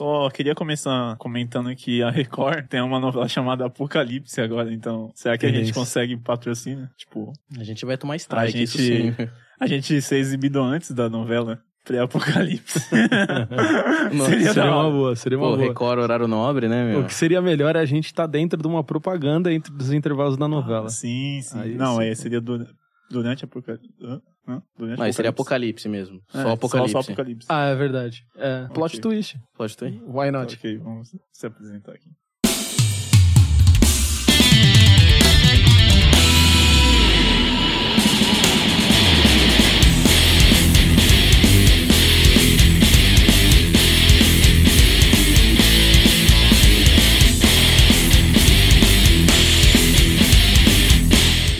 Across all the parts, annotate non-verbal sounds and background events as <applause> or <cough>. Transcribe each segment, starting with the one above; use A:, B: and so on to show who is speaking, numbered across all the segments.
A: Só queria começar comentando que a Record tem uma novela chamada Apocalipse agora, então será que a gente consegue patrocínio? Tipo,
B: A gente vai tomar strike,
A: A
B: isso
A: gente-
B: sim.
A: a gente ser exibido antes da novela pré-apocalipse. <laughs> Seria
C: Seria uma boa, seria uma
B: Pô,
C: boa.
B: Record, horário nobre, né, meu?
C: O que seria melhor é a gente estar dentro de uma propaganda entre os intervalos da novela.
A: Sim, sim.
C: Aí
A: Não,
C: sim.
A: é, seria du- durante a apocalipse.
B: Mas seria apocalipse mesmo.
A: É,
B: só apocalipse.
A: Só, só apocalipse.
C: Ah, é verdade. É. Plot twist.
B: Pode ter?
C: Why not?
A: Ok, vamos se apresentar aqui.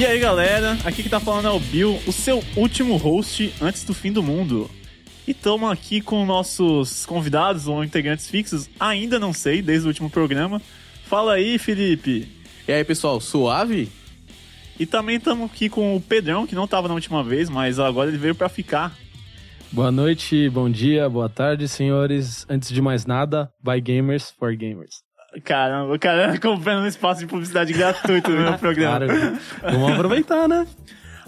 A: E aí galera, aqui que tá falando é o Bill, o seu último host antes do fim do mundo. E estamos aqui com nossos convidados ou integrantes fixos, ainda não sei, desde o último programa. Fala aí, Felipe.
B: E aí, pessoal, suave?
A: E também estamos aqui com o Pedrão, que não tava na última vez, mas agora ele veio pra ficar.
C: Boa noite, bom dia, boa tarde, senhores. Antes de mais nada, by gamers for gamers.
A: Caramba, o cara <laughs> comprando um espaço de publicidade gratuito no meu <laughs> programa.
C: Claro, vamos aproveitar, né?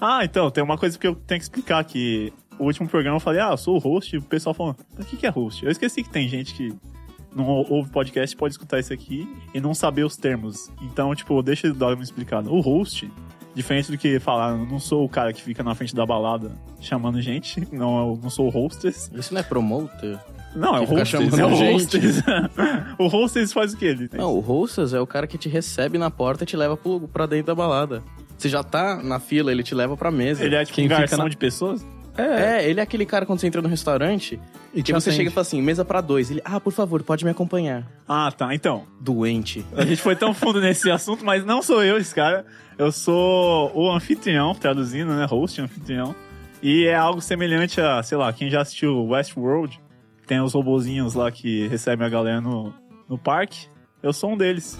A: Ah, então, tem uma coisa que eu tenho que explicar, que o último programa eu falei, ah, eu sou o host, e o pessoal falou, mas o que que é host? Eu esqueci que tem gente que não ou- ouve podcast pode escutar isso aqui e não saber os termos. Então, tipo, deixa eu dar uma explicada. O host, diferente do que falar, eu não sou o cara que fica na frente da balada chamando gente, <laughs> não, eu não sou o hostess.
B: Isso não é promoter?
A: Não, é o hostess, é o hostess. <laughs> o hostess faz o que ele?
B: Não, o hostess é o cara que te recebe na porta e te leva pro, pra dentro da balada. Você já tá na fila, ele te leva pra mesa.
A: Ele é tipo
C: Quem
A: um
C: fica
A: garçom
C: na-
A: de pessoas?
B: É, ele é aquele cara quando você entra no restaurante
C: E
B: que você chega e fala assim, mesa pra dois. Ele, ah, por favor, pode me acompanhar.
A: Ah, tá, então.
B: Doente.
A: A gente foi tão fundo nesse <laughs> assunto, mas não sou eu esse cara. Eu sou o anfitrião, traduzindo, né? Host, anfitrião. E é algo semelhante a, sei lá, quem já assistiu Westworld, tem os robozinhos lá que recebem a galera no, no parque. Eu sou um deles.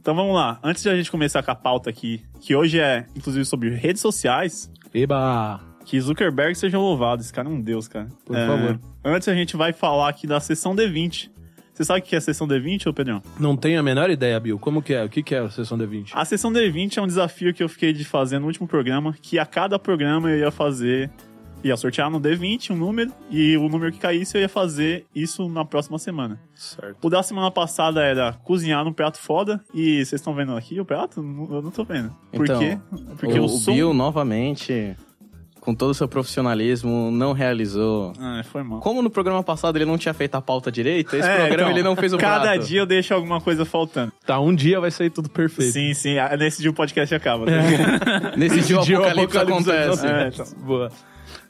A: Então vamos lá. Antes de a gente começar com a pauta aqui, que hoje é, inclusive, sobre redes sociais,
C: Eba!
A: que Zuckerberg seja louvado. Esse cara é um deus, cara.
C: Por
A: É,
C: favor.
A: Antes a gente vai falar aqui da sessão D20. Você sabe o que é a sessão D20, ô Pedrão?
C: Não tenho a menor ideia, Bill. Como que é? O que que é a sessão D20?
A: A sessão D20 é um desafio que eu fiquei de fazer no último programa, que a cada programa eu ia fazer, ia sortear no D20 um número, e o número que caísse eu ia fazer isso na próxima semana.
C: Certo.
A: O da semana passada era cozinhar num prato foda, e vocês estão vendo aqui o prato? Eu não tô vendo. Por
B: Então,
A: quê? Porque
B: o, o
A: sou...
B: Bill, novamente, com todo o seu profissionalismo, não realizou.
A: Ah, foi mal.
B: Como no programa passado ele não tinha feito a pauta direita, esse
A: É,
B: programa
A: então,
B: ele não fez o
A: Cada
B: prato.
A: dia eu deixo alguma coisa faltando.
C: Tá, um dia vai sair tudo perfeito.
A: Sim, sim. Nesse dia o podcast acaba. tá ligado?
B: Nesse dia o
C: dia o
B: apocalipse,
C: apocalipse
B: acontece.
A: É, então.
C: Boa.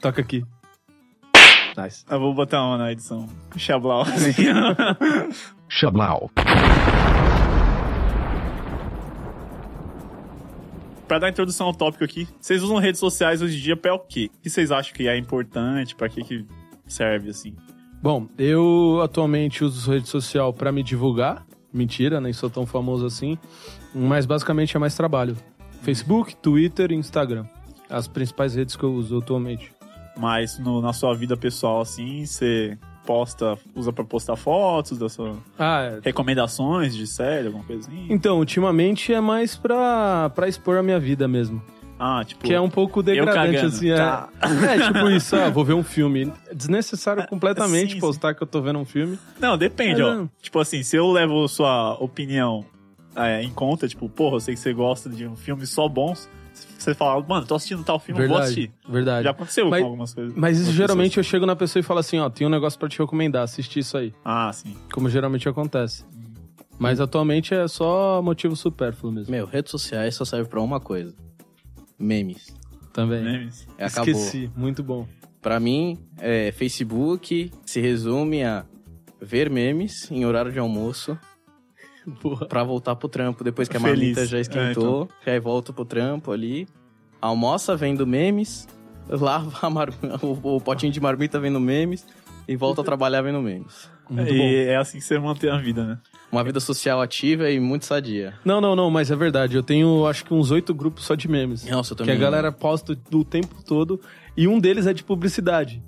C: Toca aqui. Nice.
A: Eu vou botar uma na edição. Xablau. <laughs> assim.
D: Shablau.
A: Pra dar introdução ao tópico aqui, vocês usam redes sociais hoje em dia pra o quê? O que vocês acham que é importante? Pra que que serve, assim?
C: Bom, eu atualmente uso rede social pra me divulgar. Mentira, nem sou tão famoso assim. Mas basicamente é mais trabalho. Facebook, Twitter e Instagram. As principais redes que eu uso atualmente.
A: Mas no- na sua vida pessoal, assim, você posta, usa pra postar fotos das suas
C: Ah, é.
A: recomendações de série, alguma coisa assim?
C: Então, ultimamente é mais pra, pra expor a minha vida mesmo.
A: Ah, tipo...
C: Que é um pouco degradante, assim. É,
A: Tá.
C: é tipo isso, ah, vou ver um filme. Desnecessário <laughs> completamente
A: sim,
C: postar que eu tô vendo um filme.
A: Não, depende,
C: Mas,
A: ó.
C: é.
A: Tipo assim, se eu levo sua opinião é, em conta, tipo, porra, eu sei que você gosta de um filme só bons, você fala, mano, tô assistindo tal filme, eu vou assistir.
C: Verdade, verdade.
A: Já aconteceu
C: Mas-
A: com algumas coisas.
C: Mas isso geralmente eu chego na pessoa e falo assim, ó, tem um negócio pra te recomendar, assiste isso aí.
A: pessoas. Ah, sim.
C: Como geralmente acontece. Mas atualmente é só motivo supérfluo mesmo.
B: Meu, redes sociais só serve pra uma coisa. Memes.
C: Também.
A: Memes.
B: É, acabou.
C: Esqueci, muito bom.
B: Pra mim, é, Facebook se resume a ver memes em horário de almoço <laughs>
C: Boa.
B: pra voltar pro trampo depois que a
A: Feliz.
B: marmita já esquentou. Aí volta pro trampo ali. Almoça vendo memes. <laughs> Lava a mar- o, o potinho de marmita vendo memes. E volta a trabalhar vendo memes.
C: Muito
A: e
C: bom.
A: é assim que você mantém a vida, né?
B: Uma vida social ativa e muito sadia.
C: Não, não, não, mas é verdade. Eu tenho acho que uns oito grupos só de memes.
B: Nossa, eu
C: Que
B: também.
C: a galera posta do tempo todo. E um deles é de publicidade.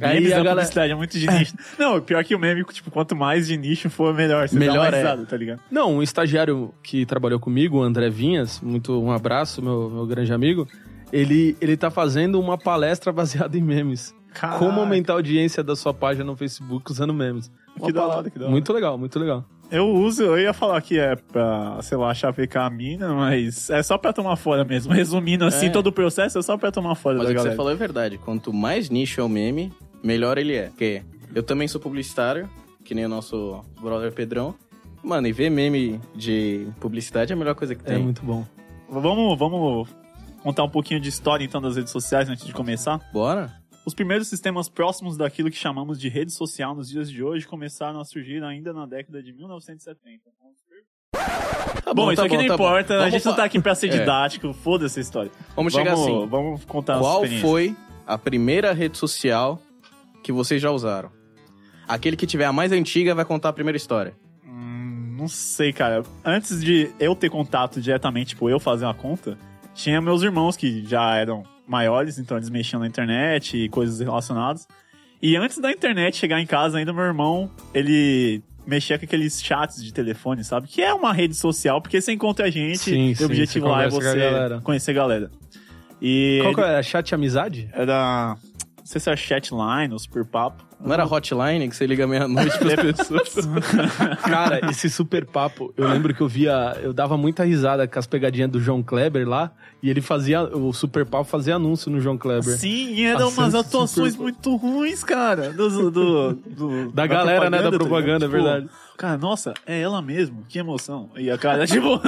C: Aí
A: Memes
C: a galera-
A: publicidade é muito de nicho. <laughs> Não, pior que o meme, tipo, quanto mais de nicho for, melhor. Você
B: Melhor é.
A: risada, tá ligado?
C: Não, um estagiário que trabalhou comigo, o André Vinhas, muito um abraço, meu, meu grande amigo. Ele, ele tá fazendo uma palestra <laughs> baseada em memes.
A: Caralho.
C: Como aumentar a audiência da sua página no Facebook usando memes.
A: Que da hora, que da hora.
C: Muito legal, muito legal.
A: Eu uso, eu ia falar que é pra, sei lá, chavecar a mina, mas é só pra tomar fora mesmo. Resumindo assim,
B: É.
A: todo o processo é só pra tomar fora
B: Mas
A: da
B: o que
A: galera.
B: você falou é verdade. Quanto mais nicho é o meme, melhor ele é. Porque eu também sou publicitário, que nem o nosso brother Pedrão. Mano, e ver meme de publicidade é a melhor coisa que
C: É
B: tem.
C: muito bom.
A: Vamos, vamos contar um pouquinho de história então das redes sociais antes de começar?
B: Bora?
A: Os primeiros sistemas próximos daquilo que chamamos de rede social nos dias de hoje começaram a surgir ainda na década de 1970.
B: Tá
A: Bom, isso
B: tá
A: aqui não
B: tá
A: importa, a
B: Vamos
A: gente não tá aqui pra ser
B: É.
A: didático, foda-se a história.
B: Vamos chegar assim.
A: Vamos contar
B: Qual foi a primeira rede social que vocês já usaram? Aquele que tiver a mais antiga vai contar a primeira história.
A: Hum, não sei, cara. Antes de eu ter contato diretamente, tipo, eu fazer uma conta, tinha meus irmãos que já eram maiores, então eles mexiam na internet e coisas relacionadas. E antes da internet chegar em casa, ainda meu irmão, ele mexia com aqueles chats de telefone, sabe? Que é uma rede social, porque você encontra a gente
C: Sim,
A: e
C: sim,
A: o objetivo lá é
C: a
A: você
C: galera.
A: conhecer a galera. E
C: Qual que
A: ele
C: é? Chat amizade?
A: era. Não sei se era chatline ou super papo.
B: Não era hotline que você liga meia-noite pras <laughs> pessoas? <laughs>
C: Cara, esse super papo, eu lembro que eu via, eu dava muita risada com as pegadinhas do João Kleber lá, e ele fazia, o super papo fazia anúncio no João Kleber.
A: Sim, e eram umas atuações
C: super-
A: muito ruins, cara. Do, do- do- <laughs>
C: Da galera, né, da
A: tá
C: propaganda,
A: ligado?
C: é verdade.
A: Cara, nossa, é ela mesmo, que emoção. E a cara, tipo.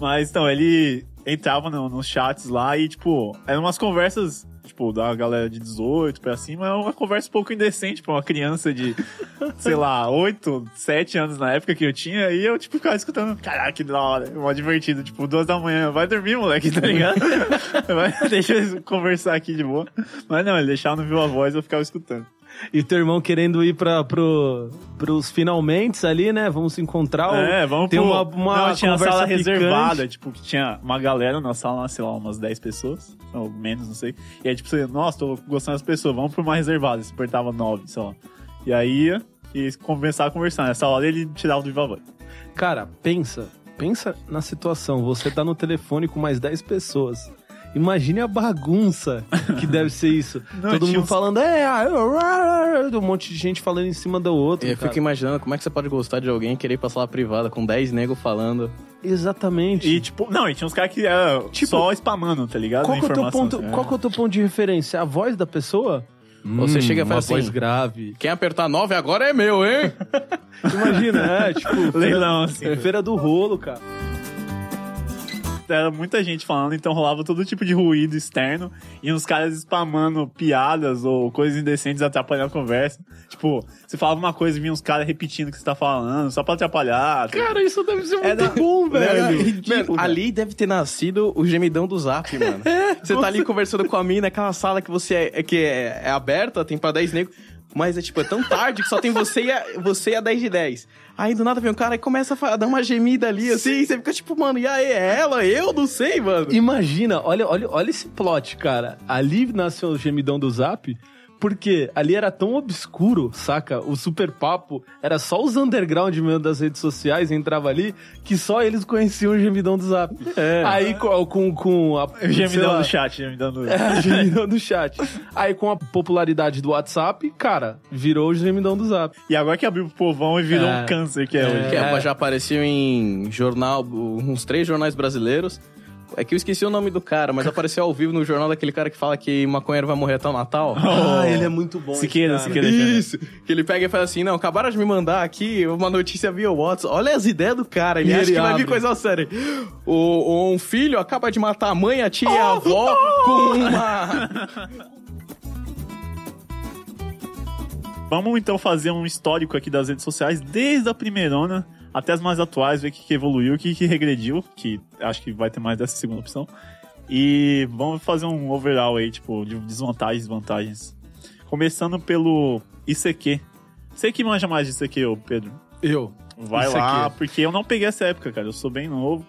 A: Mas então, ele entrava no- nos chats lá e, tipo, eram umas conversas, tipo, da galera de 18 pra cima, é uma conversa um pouco indecente pra uma criança de, <laughs> sei lá, 8, 7 anos na época que eu tinha, e eu, tipo, ficava escutando, caraca, que da hora, mó divertido, tipo, duas da manhã, vai dormir, moleque, <laughs> tá ligado? <laughs> Vai, deixa eu conversar aqui de boa. Mas não, ele deixava no viu a voz, eu ficava escutando.
C: E teu irmão querendo ir pra, pro, pros finalmente ali, né? Vamos se encontrar.
A: É, vamos
C: ter
A: pro...
C: uma, uma
A: Não, tinha a
C: conversa
A: sala
C: picante.
A: reservada, tipo, que tinha uma galera na sala, sei lá, umas 10 pessoas, ou menos, não sei. E aí, tipo, você, nossa, tô gostando das pessoas, vamos pra uma reservada. Você apertava 9, sei lá. E aí ia e começava a conversar. Nessa hora ele tirava do viva.
C: Cara, pensa. Pensa na situação. Você tá no telefone com mais 10 pessoas. Imagine a bagunça que <laughs> deve ser isso.
A: Não,
C: Todo mundo
A: uns-
C: falando, é, ah, um monte de gente falando em cima do outro.
B: Eu
C: cara.
B: fico imaginando como é que você pode gostar de alguém e querer ir pra sala privada com 10 negros falando.
C: Exatamente.
A: E, tipo, não, e tinha uns caras que era
C: Tipo,
A: só spamando, tá ligado?
C: qual, que é o teu ponto,
A: assim.
C: qual que é o teu ponto de referência? A voz da pessoa?
B: Ou você chega e fala assim,
C: voz grave.
B: Quem apertar 9 agora é meu, hein? <laughs>
C: Imagina, é, tipo, <laughs>
A: Leilão, assim.
C: é feira do rolo, cara.
A: Era muita gente falando, então rolava todo tipo de ruído externo e uns caras spamando piadas ou coisas indecentes atrapalhando a conversa. Tipo, você falava uma coisa e vinha uns caras repetindo o que você tá falando, só pra atrapalhar.
C: Cara, isso deve ser muito
B: Era-
C: bom,
B: Era
C: velho.
B: ridículo, Mano, ali deve ter nascido o gemidão do zap, <laughs> mano. você tá ali conversando com a mina, aquela sala que você é, é- que é, é aberta, tem pra 10 negros. Mas é tipo, é tão tarde que só tem você e a, você e a 10 de 10. Aí do nada vem um cara e começa a dar uma gemida ali, assim, você fica tipo, mano, e aí, é ela? Eu não sei, mano.
C: Imagina, olha, olha, olha esse plot, cara. Ali nasceu o gemidão do Zap, porque ali era tão obscuro, saca? O super papo era só os underground mesmo das redes sociais, entrava ali, que só eles conheciam o gemidão do Zap. Aí com, com, com a.
A: O gemidão
C: lá,
A: do chat, gemidão do... <laughs>
C: É, o gemidão do chat. Aí com a popularidade do WhatsApp, cara, virou o gemidão do Zap.
A: E agora que abriu pro povão e virou
C: É.
A: um câncer que é,
C: É.
A: hoje.
B: Que é, já apareceu em jornal, uns três jornais brasileiros. É que eu esqueci o nome do cara, mas apareceu ao vivo no jornal daquele cara que fala que maconheiro vai morrer até o Natal.
C: Ah, ele é muito bom.
A: Siqueira,
C: esse cara.
A: Siqueira.
B: Isso, que ele pega e fala assim, não, acabaram de me mandar aqui uma notícia via WhatsApp. Olha as ideias do cara, ele
C: E
B: acha
C: ele
B: que vai vir
C: abre.
B: coisa séria. O, um filho acaba de matar a mãe, a tia e a avó com uma...
A: Vamos então fazer um histórico aqui das redes sociais, desde a primeirona até as mais atuais, ver o que, que evoluiu, o que, que regrediu, que acho que vai ter mais dessa segunda opção. E vamos fazer um overall aí, tipo, de desvantagens e vantagens. Começando pelo ICQ. Você que manja mais de ICQ, Pedro.
C: Eu.
A: Vai
C: ICQ.
A: lá, porque eu não peguei essa época, cara. Eu sou bem novo.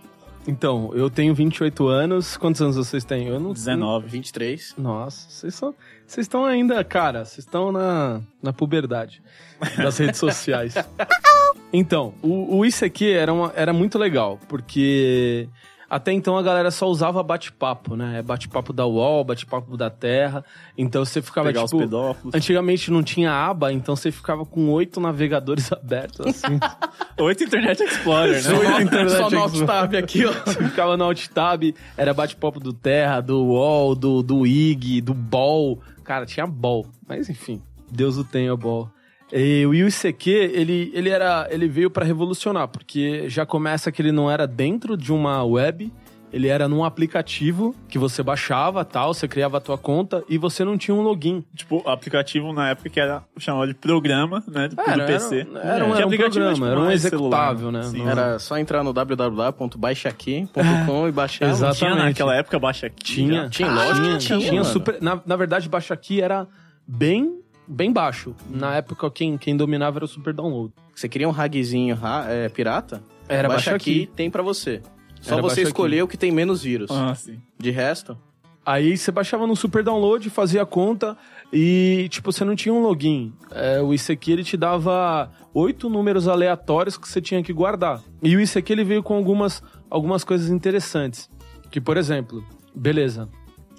C: Então, eu tenho 28 anos. Quantos anos vocês têm? Eu não
A: 19.
B: 23.
C: Nossa, vocês são. Vocês estão ainda, cara, vocês estão na, na puberdade <laughs> das redes sociais. <laughs> Então, o, o ICQ era, uma- era muito legal, porque até então a galera só usava bate-papo, né? Bate-papo da UOL, bate-papo da Terra. Então você ficava
A: Pegar os
C: tipo.
A: pedófilos.
C: Antigamente não tinha aba, então você ficava com oito navegadores <laughs> abertos, assim. <laughs>
A: Oito Internet Explorer, né?
C: Oito internet
B: Só no alt-tab aqui, ó.
C: Você ficava no alt tab, era bate-papo do Terra, do UOL, do, do IG, do BOL. Cara, tinha BOL. Mas enfim, Deus o tenha, BOL. E o ICQ, ele, ele, era, ele veio pra revolucionar, porque já começa que ele não era dentro de uma web, ele era num aplicativo que você baixava, tal, você criava a tua conta e você não tinha um login.
A: Tipo, aplicativo na época que era chamado de programa, né? Do,
C: Era,
A: do PC.
C: era, era, um, era um
A: aplicativo é,
C: programa,
A: tipo,
C: era um executável,
A: celular.
C: né?
A: Sim.
C: Não
B: Era só entrar no www.baixaqui.com e baixar.
C: Exato.
A: Tinha
C: Exatamente.
A: naquela época baixa aqui.
C: Tinha.
B: Tinha, lógico que
C: tinha,
B: tinha, mano.
C: super. Na, na verdade, baixo aqui era bem, bem baixo. Na época, quem, quem dominava era o super download.
B: Você queria um ragzinho ra- é, pirata?
C: Era
B: Baixa
C: baixa
B: aqui,
C: aqui.
B: tem pra você. Só
C: Era
B: você escolher o que tem menos vírus.
A: Ah, sim.
B: De resto,
C: Aí você baixava no super download, fazia a conta e, tipo, você não tinha um login. É, o ICQ ele te dava oito números aleatórios que você tinha que guardar. E o ICQ ele veio com algumas, algumas coisas interessantes. Que, por exemplo, beleza.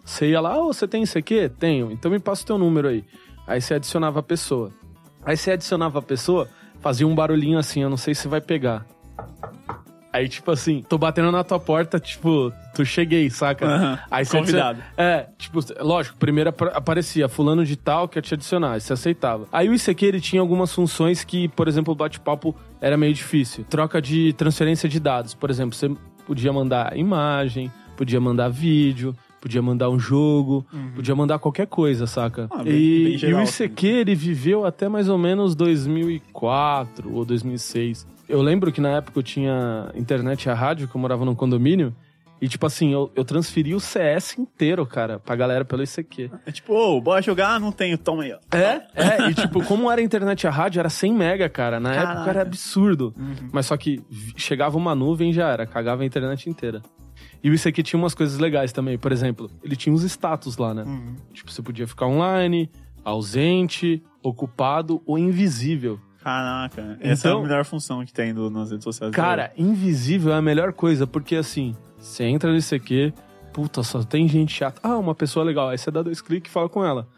C: Você ia lá, ô, você tem ICQ? Tenho. Então me passa o teu número aí. Aí você adicionava a pessoa. Aí você adicionava a pessoa, fazia um barulhinho assim, eu não sei se vai pegar. Aí, tipo assim, tô batendo na tua porta, tipo, tu cheguei, saca?
A: Aham.
C: Aí você
A: Convidado.
C: adiciona- É, tipo, lógico, primeiro apa- aparecia fulano de tal quer te adicionar, aí você aceitava. Aí o ICQ ele tinha algumas funções que, por exemplo, o bate-papo era meio difícil. Troca de transferência de dados, por exemplo, você podia mandar imagem, podia mandar vídeo, podia mandar um jogo, podia mandar qualquer coisa, saca?
A: Ah, bem-
C: e,
A: bem
C: e
A: geral,
C: o ICQ ele viveu até mais ou menos 2004 ou 2006. Eu lembro que na época eu tinha internet e a rádio, que eu morava num condomínio, e tipo assim, eu, eu transferi o CS inteiro, cara, pra galera pelo ICQ.
A: É tipo, ô, bora jogar? Não tenho, toma aí, ó.
C: É, é, e tipo, como era a internet e a rádio, era 100 mega, cara. Na
A: Caraca.
C: época era absurdo. Mas só que chegava uma nuvem e já era, cagava a internet inteira. E o ICQ tinha umas coisas legais também. Por exemplo, ele tinha uns status lá, né?
A: Uhum.
C: Tipo, você podia ficar online, ausente, ocupado ou invisível.
A: Caraca, essa é
C: Então-
A: a melhor função que tem do, nas redes sociais.
C: Cara, invisível é a melhor coisa, porque assim, você entra no ICQ, puta, só tem gente chata. Ah, uma pessoa legal. Aí você dá dois cliques e fala com ela.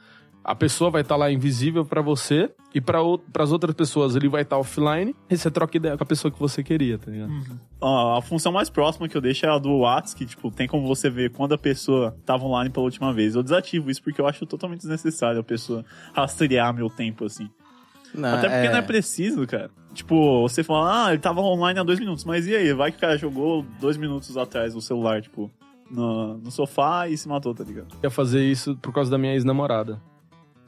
C: A pessoa vai estar lá invisível pra você e para as outras pessoas ele vai estar offline e você troca ideia com a pessoa que você queria, tá ligado?
A: Ó, a função mais próxima que eu deixo é a do WhatsApp, que, tipo, tem como você ver quando a pessoa tava online pela última vez. Eu desativo isso porque eu acho totalmente desnecessário a pessoa rastrear meu tempo, assim.
B: Não,
A: Até porque não é preciso, cara. Tipo, você fala, ah, ele tava online há dois minutos, mas e aí? Vai que o cara jogou dois minutos atrás no celular, tipo, no, no sofá e se matou, tá ligado?
C: Eu ia fazer isso por causa da minha ex-namorada.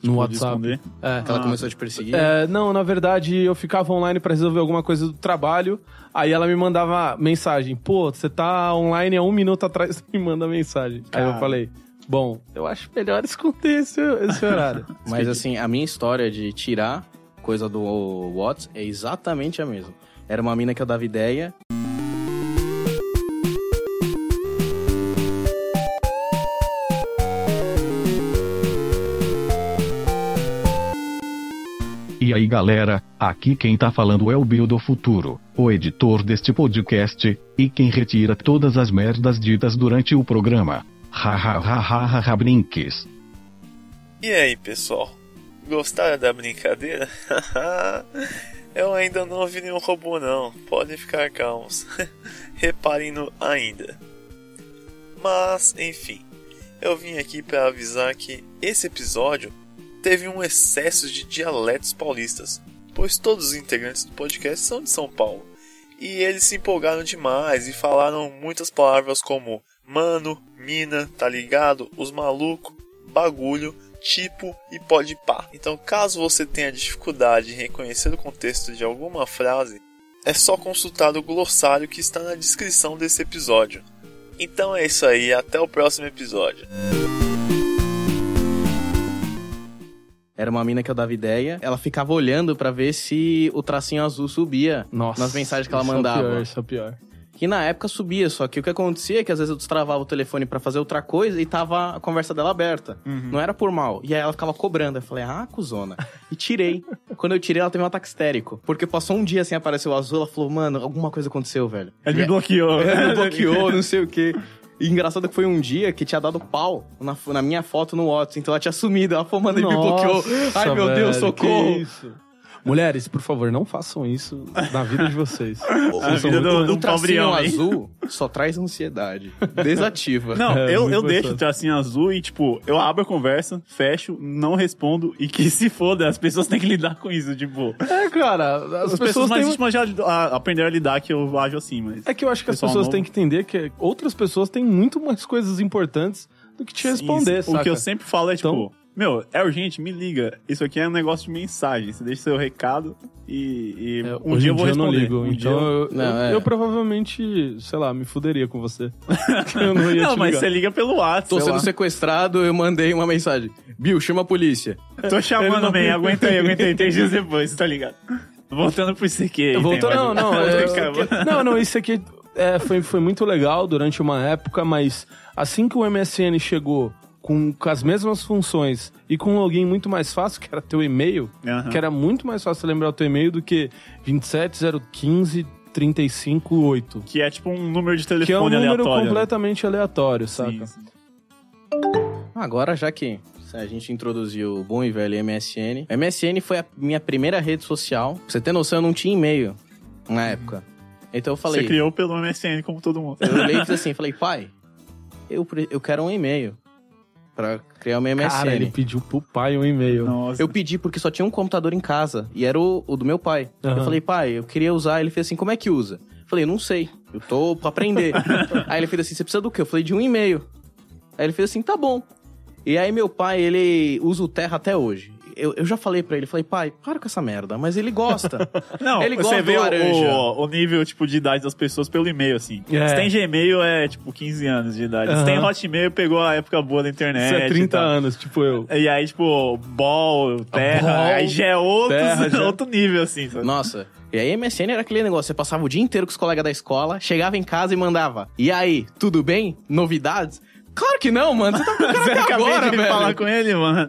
C: No
A: Tipo,
C: WhatsApp. É.
B: Que ela
A: Ah.
B: começou a te perseguir.
C: É, não, na verdade, eu ficava online pra resolver alguma coisa do trabalho. Aí ela me mandava mensagem. Pô, você tá online há um minuto atrás, você <laughs> me manda mensagem. Aí eu
A: Cara.
C: falei, bom, eu acho melhor esconder esse, esse horário. <laughs>
B: Mas assim, a minha história de tirar coisa do Whats é exatamente a mesma. Era uma mina que eu dava ideia.
D: E aí galera, aqui quem tá falando é o Bill do Futuro, o editor deste podcast, e quem retira todas as merdas ditas durante o programa. Ha ha ha ha ha ha brinques.
E: E aí, pessoal? Gostaram da brincadeira? <laughs> Eu ainda não vi nenhum robô não, podem ficar calmos. <laughs> Reparem no ainda. Mas, enfim, eu vim aqui para avisar que esse episódio teve um excesso de dialetos paulistas, pois todos os integrantes do podcast são de São Paulo. E eles se empolgaram demais e falaram muitas palavras como mano, mina, tá ligado, os maluco, bagulho, tipo e pode pá. Então, caso você tenha dificuldade em reconhecer o contexto de alguma frase, é só consultar o glossário que está na descrição desse episódio. Então é isso aí, até o próximo episódio.
B: Era uma mina que eu dava ideia. Ela ficava olhando pra ver se o tracinho azul subia
C: Nossa.
B: nas mensagens que ela
C: isso É
B: mandava.
C: pior, isso é pior.
B: que na época subia, só que o que acontecia é que às vezes eu destravava o telefone pra fazer outra coisa e tava a conversa dela aberta. Não era por mal. E aí ela ficava cobrando. Eu falei, ah, cuzona. E tirei. <laughs> Quando eu tirei, ela teve um ataque histérico. Porque passou um dia assim, apareceu o azul, ela falou, mano, alguma coisa aconteceu, velho.
A: Ele me bloqueou. <laughs>
B: Ela me bloqueou, não sei o quê. E engraçado que foi um dia que tinha dado pau na, na minha foto no WhatsApp. Então ela tinha sumido. Ela falou, mano, ele me bloqueou. Ai, meu Deus,
C: velho,
B: socorro.
C: Mulheres, por favor, não façam isso na vida de vocês. <laughs>
A: A
C: Vocês são
A: vida do, do
B: Um tracinho
A: homem.
B: azul só traz ansiedade. Desativa. <laughs>
A: Não,
C: É,
A: eu, eu deixo o tracinho azul e, tipo, eu abro a conversa, fecho, não respondo e que se foda, as pessoas têm que lidar com isso, tipo.
C: É, cara, as,
A: As pessoas,
C: pessoas
A: mais
C: têm...
A: íntimas já a- aprenderam a lidar que eu ajo assim, mas.
C: É que eu acho que as pessoas
A: novo.
C: têm que entender que outras pessoas têm muito mais coisas importantes do que te responder, saca?
A: O que eu sempre falo é, tipo,
C: Então-
A: meu, é urgente, me liga. Isso aqui é um negócio de mensagem. Você deixa seu recado e, e
C: É,
A: um dia eu vou
C: dia eu não
A: responder.
C: ligo.
A: Um dia
C: então
A: eu-
C: eu,
B: Não,
C: eu,
B: é.
C: eu provavelmente, sei lá, me fuderia com você. <laughs> eu não ia
A: Não,
C: te
A: mas
C: ligar.
A: você liga pelo WhatsApp.
B: Tô
A: sei
B: sendo
A: lá.
B: sequestrado, eu mandei uma mensagem. Bill, chama a polícia. <laughs>
A: Tô chamando,
C: não-
A: bem, aguenta aí, aguenta aí, três dias depois, tá ligado? Voltando pro ICQ.
C: Voltou,
A: tem
C: não, não, <laughs> é, não, não, isso aqui é, foi, foi muito legal durante uma época, mas assim que o MSN chegou com, com as mesmas funções e com um login muito mais fácil, que era teu e-mail,
A: Aham.
C: que era muito mais fácil lembrar o teu e-mail do que 27015 358.
A: Que é tipo um número de
C: Que é um
A: telefone
C: número
A: aleatório. né?
C: completamente aleatório, saca?
A: Sim, sim.
B: Agora, já que a gente introduziu o bom e velho MSN. MSN foi a minha primeira rede social. Pra você ter noção, eu não tinha e-mail na época. Então eu falei...
A: Você criou pelo MSN, como todo mundo.
B: Eu olhei e fiz assim, falei, pai, eu, eu quero um e-mail pra criar o meu MSN.
C: Cara, ele pediu pro pai um e-mail.
A: Nossa.
B: Eu pedi porque só tinha um computador em casa. E era o, o do meu pai.
C: Aham.
B: Eu falei, pai, eu queria usar. Ele fez assim, como é que usa? Eu falei, não sei. Eu tô pra aprender. <laughs> aí ele fez assim, você precisa do quê? Eu falei, de um e-mail. Aí ele fez assim, tá bom. E aí meu pai, ele usa o Terra até hoje. Eu, eu já falei pra ele, falei, pai, para com essa merda. Mas ele gosta. <laughs>
A: Não,
B: Ele
A: você
B: gosta
A: vê
B: do
A: o-
B: laranja.
A: o, o nível tipo, de idade das pessoas pelo e-mail, assim.
C: É.
A: Se tem Gmail, é tipo 15 anos de idade. Se
C: Aham.
A: tem Hotmail, pegou a época boa da internet.
C: Isso é
A: e
C: 30
A: tal.
C: anos, tipo eu.
A: E aí, tipo, Ball, Terra,
C: Ball,
A: aí já é outro,
C: Terra, <laughs> já-
A: outro nível, assim. sabe?
B: Nossa. E aí MSN era aquele negócio, você passava o dia inteiro com os colegas da escola, chegava em casa e mandava, e aí, tudo bem? Novidades? Claro que não, mano. Você tá com o cara <laughs> até agora,
A: de
B: velho.
A: falar com ele, mano.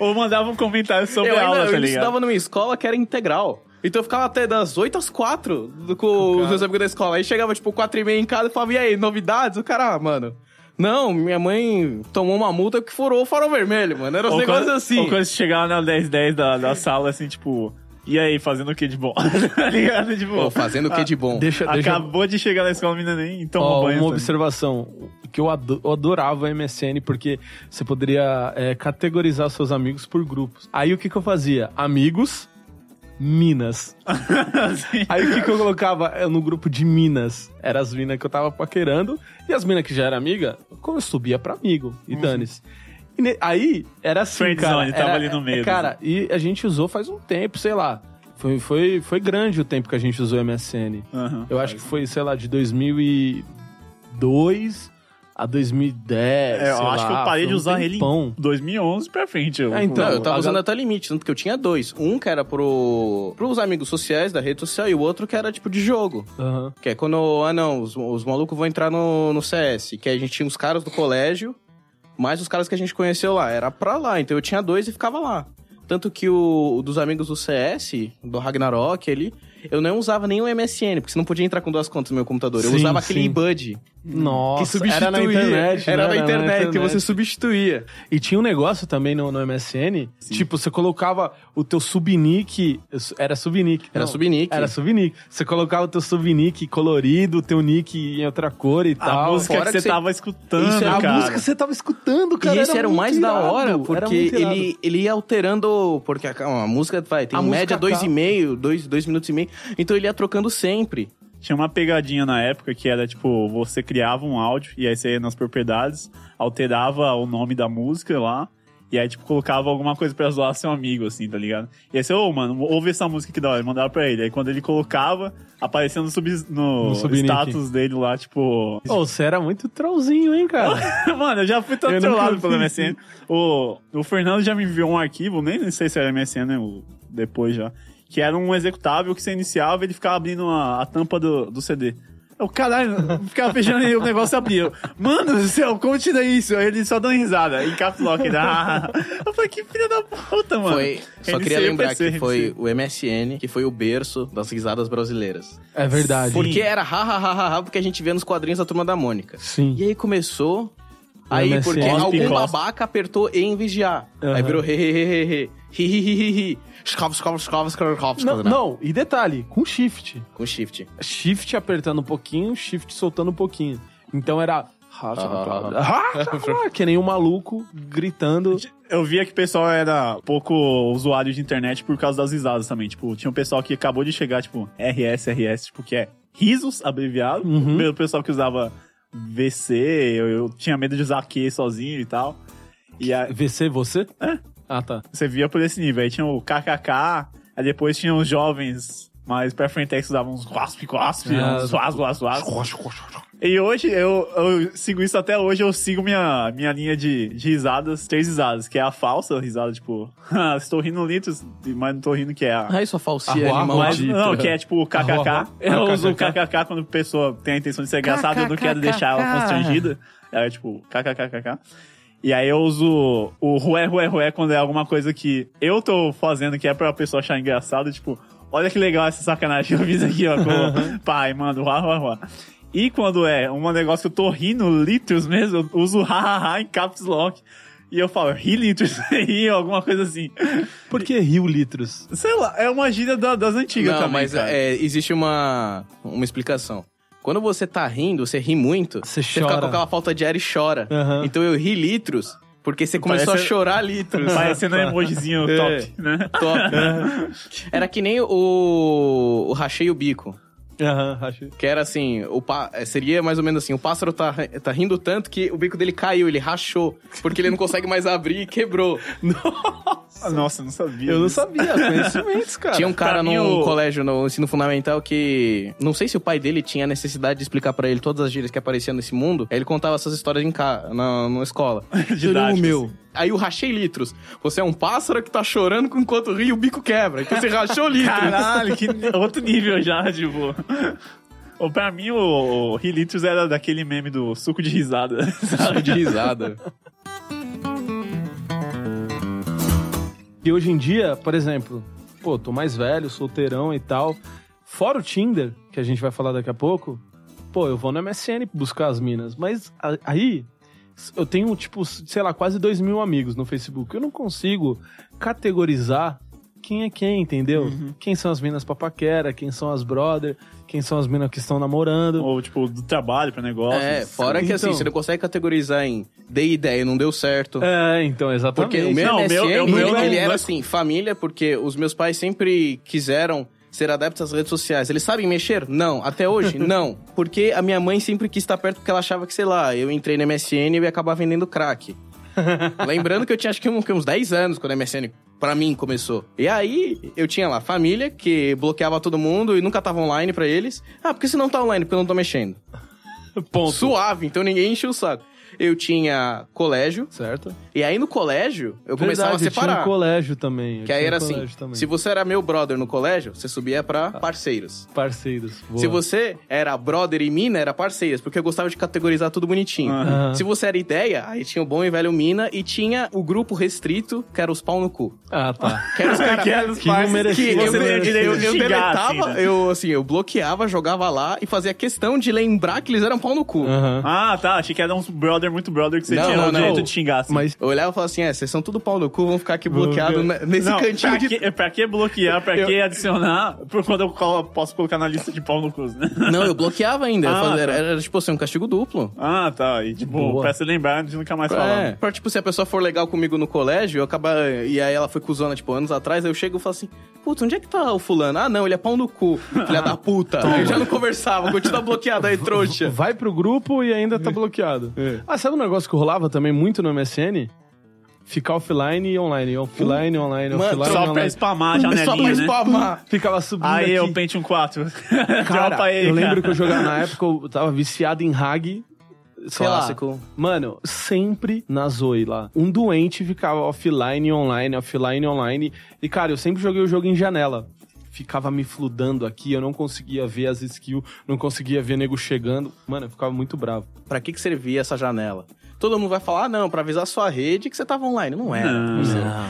A: Ou mandava um comentário sobre
B: eu
A: a aula,
B: ainda,
A: tá
B: eu
A: ligado?
B: estudava numa escola que era integral. Então eu ficava até das 8 às 4 do- com os meus amigos da escola. Aí chegava, tipo, 4 e meia em casa e falava, e aí, novidades? O cara, ah, mano... Não, minha mãe tomou uma multa que furou o farol vermelho, mano. Era uns negócios
A: quando,
B: assim.
A: Ou quando você chegava na 10-10 da, da sala, assim, tipo... E aí, fazendo o que de bom? <laughs> tá ligado? Tipo,
B: Pô, fazendo o que de bom?
C: Deixa, deixa
A: acabou de chegar na escola, a menina nem tomou
C: Ó,
A: banho.
C: uma
A: sabe?
C: observação que eu, ado- eu adorava a MSN porque você poderia é, categorizar seus amigos por grupos. Aí o que, que eu fazia? Amigos, Minas. <laughs>
A: Assim.
C: Aí o que, que eu colocava É, no grupo de Minas? Era as minas que eu tava paquerando e as minas que já era amiga, como eu subia pra amigo e dane-se. E ne- aí era assim,
A: Friend
C: cara.
A: zone, tava
C: era-
A: ali no meio,
C: Cara, e a gente usou faz um tempo, sei lá. Foi, foi, foi grande o tempo que a gente usou MSN.
A: Aham.
C: Eu acho que foi, sei lá, de 2002 a 2010.
A: É, eu
C: sei
A: acho que
C: lá,
A: eu parei de
C: um
A: usar ele
C: tempão.
A: em 2011 pra frente. Eu,
C: É, então,
B: Não, eu tava usando até limite, tanto que eu tinha dois. Um que era pro, pros amigos sociais da rede social e o outro que era tipo de jogo.
C: Aham.
B: Que é quando, ah não, os, os malucos vão entrar no, no CS. Que a gente tinha os caras do colégio, mais os caras que a gente conheceu lá. Era pra lá, então eu tinha dois e ficava lá. Tanto que o, o dos amigos do CS, do Ragnarok ali, eu não usava nem o MSN, porque você não podia entrar com duas contas no meu computador. eu
C: Sim,
B: usava aquele
C: sim.
B: eBud,
C: Nossa,
B: que substituía.
C: era na internet.
B: Era
C: né?
B: na internet, que você substituía.
C: E tinha um negócio também no, no MSN, tipo, você colocava o teu subnick, era subnick.
B: Era
C: não,
B: subnick.
C: Era subnick. Você colocava o teu subnick colorido, o teu nick em outra cor e
A: A
C: tal.
A: música
B: fora
A: que
B: que
A: você tava escutando,
B: Isso era
C: a
A: cara.
C: música que você tava escutando, cara.
B: e esse era, o mais da
C: irado,
B: hora,
C: era
B: porque ele, ele ia alterando. Porque a, a música vai, tem
C: A música
B: média dois
C: acaba.
B: e meio, dois, dois minutos e meio. Então ele ia trocando sempre.
A: Tinha uma pegadinha na época que era tipo, você criava um áudio e aí você ia nas propriedades, alterava o nome da música lá. E aí, tipo, colocava alguma coisa pra zoar seu amigo, assim, tá ligado? E aí você, ô, mano, ouve essa música que da hora, mandava pra ele. Aí quando ele colocava, aparecia no, sub, no,
C: No
A: status dele lá, tipo.
C: Ô, você era muito trollzinho, hein, cara? <laughs>
A: mano, eu já fui todo
C: nunca
A: trollado pelo MSN. O, o Fernando já me enviou um arquivo, nem sei se era MSN, né? o- depois já. Que era um executável que você iniciava e ele ficava abrindo a, a tampa do, do CD. O caralho, ficava fechando e o negócio abria. Mano do céu, como tira isso? Aí ele só dando risada, em caps lock. Ah. <laughs> Eu falei, que filha da puta, mano.
B: Foi, só queria lembrar
A: RNC,
B: que foi o MSN que foi o berço das risadas brasileiras.
C: É verdade.
B: Porque era ha, ha, ha, ha, ha, porque a gente via nos quadrinhos da Turma da Mônica.
C: Sim.
B: E aí começou... Aí,
C: MSN.
B: porque
A: Cospe,
B: algum
A: cospe.
B: babaca apertou E em vez de A. Aí virou he, he, he, he, he. Hi, hi, hi, hi, hi. Skov, skov, skov, skov, skov,
C: Não,
B: skov.
C: não, e detalhe, com shift.
B: Com shift.
C: Shift apertando um pouquinho, shift soltando um pouquinho. Então era. que nem um maluco gritando.
A: Eu via que o pessoal era pouco usuário de internet por causa das risadas também. Tipo, tinha um pessoal que acabou de chegar, tipo, RS, RS, tipo, que é risos, abreviado.
C: Uhum.
A: O pessoal que usava VC, eu, eu tinha medo de usar Q sozinho e tal. E aí,
C: VC, você?
A: É.
C: Ah, tá.
A: você via por esse nível. Aí tinha o KKK, aí depois tinha os jovens mais pra frente que usavam uns wasp, wasp,
C: Ah,
A: uns wasp, wasp, wasp. E hoje, eu, eu sigo isso até hoje, eu sigo minha, minha linha de, de risadas, três risadas, que é a falsa risada, tipo, <laughs> "Ah, estou rindo litros, mas não tô rindo que é a...
B: Ai, sua falsia
C: Arroa,
B: animal.
A: Mas, não, que é tipo o kkk. Eu
C: Ah,
A: uso o
C: kkk.
A: kkk quando a pessoa tem a intenção de ser engraçada, eu não quero deixar ela constrangida. É tipo, kkkk. E aí eu uso o rué, rué, rué quando é alguma coisa que eu tô fazendo que é pra pessoa achar engraçado, tipo, olha que legal essa sacanagem que eu fiz aqui, ó, com o pai, mano, ruá, ruá, ruá. E quando é um negócio que eu tô rindo litros mesmo, eu uso hahaha em caps lock. E eu falo, ri litros, <laughs> ri, alguma coisa assim.
C: Por que Rio Litros?
A: Sei lá, é uma gíria da- das antigas
B: Não,
A: também,
B: mas
A: cara.
B: é, existe uma, uma explicação. Quando você tá rindo, você ri muito,
C: Você
B: fica
C: chora.
B: com aquela falta de ar e chora.
C: Aham.
B: Então eu ri litros, porque você começou
A: Parece-
B: a chorar litros. <laughs>
A: Parecendo um emojizinho
B: É.
A: top, né?
B: Top. <laughs> Era que nem o, o rachei o bico.
C: Aham, <laughs> acho.
B: Que era assim, o pá- seria mais ou menos assim, o pássaro tá, tá rindo tanto que o bico dele caiu, ele rachou, porque ele não consegue mais abrir e quebrou.
A: Ah, <laughs> <laughs> Nossa, eu não sabia.
C: Eu não
A: disso.
C: sabia, conhecimentos, <laughs> cara.
B: Tinha um cara
A: pra mim,
B: num
A: o-
B: colégio, no ensino fundamental, que. Não sei se o pai dele tinha necessidade de explicar pra ele todas as gírias que apareciam nesse mundo. Aí ele contava essas histórias em ca... na, na escola. <laughs>
A: Didáticas,
B: meu.
A: assim.
B: Aí o rachei litros. Você é um pássaro que tá chorando enquanto ri e o bico quebra. Então você rachou litros.
A: Caralho, que <laughs> outro nível já, tipo. Ou pra mim, o, o Hilitros era daquele meme do suco de risada.
B: Sabe de risada.
C: E hoje em dia, por exemplo, pô, tô mais velho, solteirão e tal. Fora o Tinder, que a gente vai falar daqui a pouco, pô, eu vou no MSN buscar as minas. Mas aí, eu tenho, tipo, sei lá, quase dois mil amigos no Facebook. Eu não consigo categorizar quem é quem, entendeu? Quem são as minas papaquera, quem são as brother, quem são as minas que estão namorando.
A: Ou, tipo, do trabalho pra negócio.
B: É, fora que assim,
C: Então.
B: você não consegue categorizar em dei ideia, não deu certo.
C: É, então, exatamente.
B: Porque o meu
A: Não,
B: MSN,
A: meu-
B: ele,
A: não-
B: ele era
A: é-
B: assim, família, porque os meus pais sempre quiseram ser adeptos às redes sociais. Eles sabem mexer? Não. Até hoje? <laughs> não. Porque a minha mãe sempre quis estar perto porque ela achava que, sei lá, eu entrei no MSN e ia acabar vendendo crack. <laughs> Lembrando que eu tinha acho que, uns 10 anos quando a MSN pra mim começou. E aí eu tinha lá família que bloqueava todo mundo e nunca tava online pra eles. Ah, porque se não tá online? Porque eu não tô mexendo.
C: Ponto.
B: Suave, então ninguém encheu o saco. Eu tinha colégio,
C: Certo?
B: e aí no colégio eu começava
C: Verdade,
B: a separar.
C: Tinha um colégio também. eu
B: Que aí era assim,
C: também.
B: se você era meu brother no colégio, você subia pra parceiros.
C: Parceiros. boa.
B: Se você era brother e mina, era parceiras, porque eu gostava de categorizar tudo bonitinho.
C: Aham.
B: Se você era ideia, aí tinha o bom e velho mina e tinha o grupo restrito, que era os pau no cu.
C: Ah, tá.
B: Que era os <laughs> caras
A: Que era os
C: Que merecia.
B: que eu, eu, eu,
A: de
B: eu deletava,
A: assim, né?
B: eu assim, eu bloqueava, jogava lá e fazia questão de lembrar que eles eram pau no cu.
C: Aham.
A: Ah, tá. Achei que era uns brother, muito brother, que você
B: Não,
A: tinha
B: não,
A: o
B: não.
A: direito de xingar, assim.
C: Mas
B: Eu olhava e falava assim, é, vocês são tudo pau no cu, vão ficar aqui ne- nesse
A: não,
B: cantinho
A: pra,
B: de...
A: que, pra que bloquear? Pra
C: Eu-
A: que adicionar? Por quando eu colo- posso colocar na lista de pau no cu, né?
B: Não, eu bloqueava ainda. eu
A: Ah,
B: fazia- era,
A: tá.
B: era, tipo assim, um castigo duplo.
A: Ah, tá. E tipo,
C: Boa.
A: pra se lembrar de nunca mais
B: É,
A: falar.
B: pra, tipo, se a pessoa for legal comigo no colégio, eu acabar. E aí ela foi cuzona, tipo, anos atrás, aí eu chego e falo assim: Putz, onde é que tá o fulano? Ah, não, ele é pau no cu, filha da puta. Aí <laughs> eu já não conversava, continua bloqueado aí, trouxa.
C: vai pro grupo e ainda tá <laughs> bloqueado.
B: É.
C: Ah, sabe um negócio que rolava também muito no MSN? Ficar offline e online, offline, online,
B: Mano,
C: offline,
A: Só pra
C: online.
A: spamar a <laughs>
B: Só pra
A: janelinha, né?
B: spamar. <laughs>
C: Ficava subindo
A: Aí
C: aqui.
A: eu Pentium 4. <laughs>
C: Cara,
A: Dropa aí,
C: eu lembro que eu jogava na época, eu tava viciado em Hag.
B: Clássico.
C: Mano, sempre na Zoe lá. Um doente ficava offline, online, offline, online. E, cara, eu sempre joguei o jogo em janela. Ficava me fludando aqui, eu não conseguia ver as skills, não conseguia ver nego chegando. Mano, eu ficava muito bravo.
B: Pra que, que servia essa janela? Todo mundo vai falar, ah, não, pra avisar sua rede que você tava online. Não era.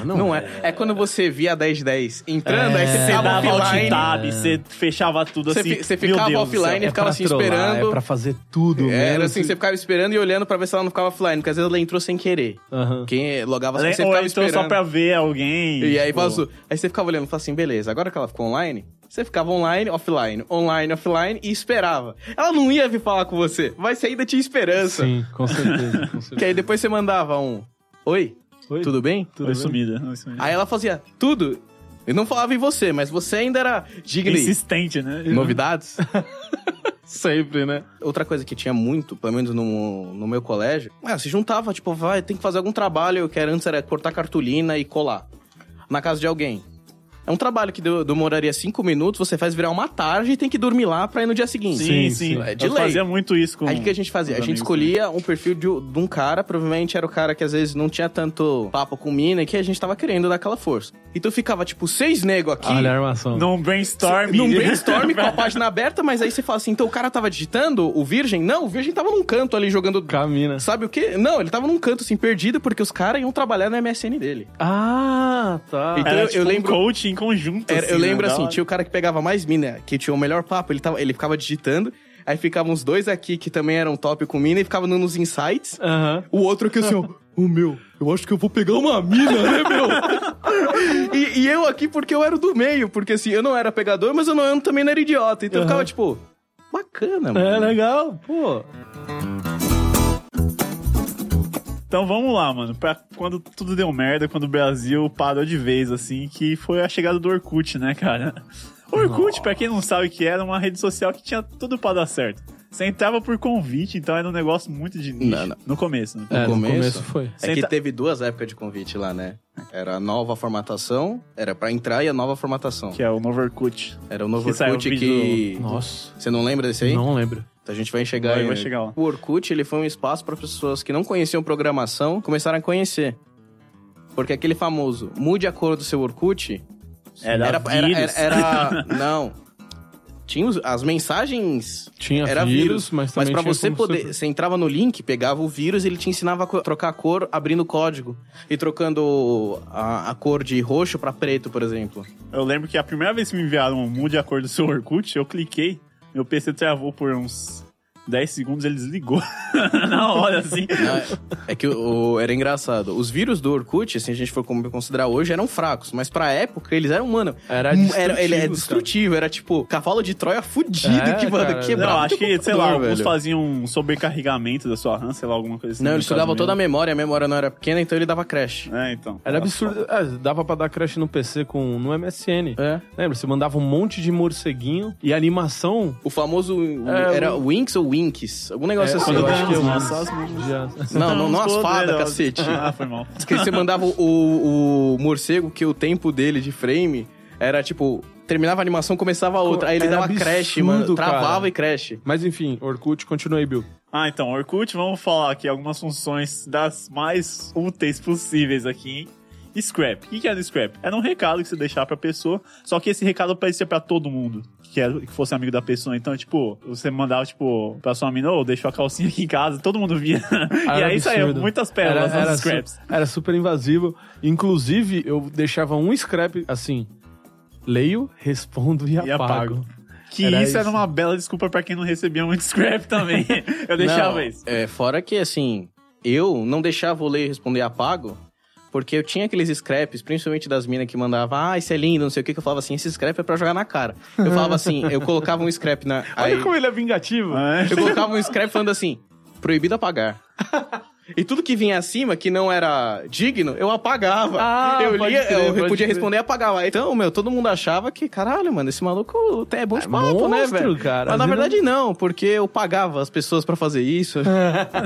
A: Não,
B: Não, é. É quando você via a 1010 entrando, aí você
A: Você
B: ficava offline.
A: tab, você fechava tudo
B: Você
A: assim.
B: fi- você ficava
A: Deus
B: offline e ficava
C: pra
B: assim
C: trollar,
B: esperando.
C: É pra fazer tudo
B: Era
C: mesmo.
B: assim, você ficava esperando e olhando pra ver se ela não ficava offline, porque às vezes ela entrou sem querer.
C: Aham.
B: Quem logava assim, você
A: Ou
B: ficava
A: então
B: esperando.
A: só pra ver alguém.
B: E aí
A: tipo,
B: vazou. Aí você ficava olhando e falava assim, beleza, agora que ela ficou online, você ficava online, offline, online, offline e esperava. Ela não ia vir falar com você, mas você ainda tinha esperança.
C: Sim, com certeza. Com <laughs>
B: Que
C: certeza.
B: aí depois você mandava um, oi,
C: Oi?
B: tudo bem?
A: Foi sumida. foi sumida.
B: Aí ela fazia, tudo. Eu não falava em você, mas você ainda era digno.
A: Insistente, né?
B: Novidades? <laughs>
C: Sempre, né?
B: Outra coisa que tinha muito, pelo menos no, no meu colégio, ah, se juntava, tipo, vai, tem que fazer algum trabalho, que era antes era cortar cartolina e colar na casa de alguém. É um trabalho que de- demoraria cinco minutos, você faz virar uma tarde e tem que dormir lá pra ir no dia seguinte.
A: Sim,
C: Sim.
B: É de
A: Eu
B: lei.
A: fazia muito isso com
B: Aí o que a gente fazia? A gente escolhia um perfil de, de um cara, provavelmente era o cara que às vezes não tinha tanto papo com mina e que a gente tava querendo dar aquela força. Então ficava, tipo, seis nego aqui.
C: Olha a armação.
A: Num brainstorm.
B: Num brainstorm com a <laughs> página aberta, mas aí você fala assim, então o cara tava digitando, o Virgem? Não, o Virgem tava num canto ali jogando.
C: Camina.
B: Sabe o quê? Não, ele tava num canto assim, perdido, porque os caras iam trabalhar no MSN dele.
C: Ah, tá.
B: Então,
A: Era,
B: eu
A: tipo,
B: lembro-
A: um coach em conjunto.
B: Era-
A: assim,
B: eu lembro
A: né?
B: assim, tinha o cara que pegava mais mina, que tinha o melhor papo, ele, tava, ele ficava digitando, aí ficavam uns dois aqui que também eram top com mina e ficavam dando uns insights.
C: Aham.
B: O outro aqui assim, ó. Ô meu, eu acho que eu vou pegar uma mina, né, meu? <laughs> e, e eu aqui porque eu era do meio, porque assim, eu não era pegador, mas eu, não, eu também não era idiota. Então eu ficava tipo, bacana, mano.
C: É legal, pô.
A: Então vamos lá, mano. Pra quando tudo deu merda, quando o Brasil parou de vez, assim, que foi a chegada do Orkut, né, cara? O <laughs> Orkut, pra quem não sabe o que era, uma rede social que tinha tudo pra dar certo. Você entrava por convite, então era um negócio muito de nicho.
B: Não, não.
A: No começo, né?
C: É, no
B: começo?
C: começo foi.
B: É que teve duas épocas de convite lá, né? Era a nova formatação, era pra entrar e a nova formatação.
A: Que é o novo Orkut.
B: Era o novo
A: Que saiu
B: Orkut
A: o vídeo
B: que...
C: Nossa.
B: Você não lembra desse aí?
C: Não lembro.
B: A gente vai chegar
A: Vai-
B: aí.
A: vai chegar lá.
B: O Orkut, ele foi um espaço para pessoas que não conheciam programação começarem a conhecer. Porque aquele famoso mude a cor do seu Orkut
A: Era,
B: era, era,
A: vírus.
B: era, era- <laughs> não. Tinha os- as mensagens
C: Tinha
B: era
C: vírus,
B: vírus,
C: mas também
B: pra
C: tinha
B: você
C: como
B: poder,
C: você-
B: você entrava no link, pegava o vírus, ele te ensinava a trocar a cor abrindo o código e trocando a, a cor de roxo pra preto, por exemplo.
A: Eu lembro que a primeira vez que me enviaram um mude a cor do seu Orkut, eu cliquei, meu PC travou por uns 10 segundos, ele desligou. <laughs> Na hora, assim.
B: É que o, o- era engraçado. Os vírus do Orkut, se a gente for como considerar hoje, eram fracos, mas pra época eles eram, mano.
C: Era
B: um-
C: destrutivo,
B: ele é
C: cara.
B: destrutivo, era tipo cavalo de Troia fudido
C: É,
B: que, mano,
C: cara.
B: quebrava.
A: Não, acho que, sei lá,
B: computador,
A: alguns
B: velho.
A: faziam um sobrecarregamento da sua RAM, sei lá, alguma coisa assim.
B: Não, ele sugava
A: caso
B: toda a memória, a memória não era pequena, então ele dava crash.
A: É, então.
C: Era absurdo. É, dava pra dar crash no PC com, no MSN.
B: É.
C: Lembra? Você mandava um monte de morceguinho e a animação.
B: O famoso. o-
C: É,
B: era
C: o-
B: Winx ou Winks? Algum negócio
C: É,
B: assim.
C: eu
B: eu
C: acho que eu-.
B: Não, não, não as fadas, cacete. <laughs>
A: Ah, foi mal.
B: Que você mandava o, o morcego que o tempo dele de frame era tipo. Terminava a animação, começava a outra. Aí ele
C: Era
B: dava crash,
C: absurdo,
B: mano. Travava
C: cara.
B: e crash.
C: Mas enfim, Orkut, continua aí, Bill.
A: Ah, então, Orkut, vamos falar aqui algumas funções das mais úteis possíveis aqui, hein? Scrap. O que era o Scrap? Era um recado que você deixava pra pessoa, só que esse recado parecia pra todo mundo que, era, que fosse amigo da pessoa. Então, tipo, você mandava, tipo, pra sua mina, ô, deixou a calcinha aqui em casa, todo mundo via. e
C: Era
A: aí saiu muitas pérolas
C: era,
A: nos
C: era,
A: Scraps.
C: su- era super invasivo. Inclusive, eu deixava um scrap assim. Leio, respondo e,
A: E
C: apago.
A: apago. Que
C: Era
A: isso, era
C: isso.
A: uma bela desculpa pra quem não recebia muito Scrap também. <laughs> Eu deixava
B: Não,
A: isso.
B: É, fora que, assim, eu não deixava o ler e responder apago, porque eu tinha aqueles scraps, principalmente das minas que mandavam, ah, isso é lindo, não sei o que, que eu falava assim, esse scrap é pra jogar na cara. Eu falava <laughs> assim, eu colocava um scrap na. Aí,
C: Olha como ele é vingativo.
A: É.
B: eu colocava um scrap falando assim, proibido apagar. <laughs> E tudo que vinha acima, que não era digno, eu apagava.
C: Ah,
B: eu lia,
C: crer,
B: eu podia
C: crer.
B: responder e apagava. Então, meu, todo mundo achava que, caralho, mano, esse maluco até é bom de
C: É
B: papo, né,
C: monstro,
B: velho?
C: cara.
B: Mas na verdade não, porque eu pagava as pessoas pra fazer isso. <laughs>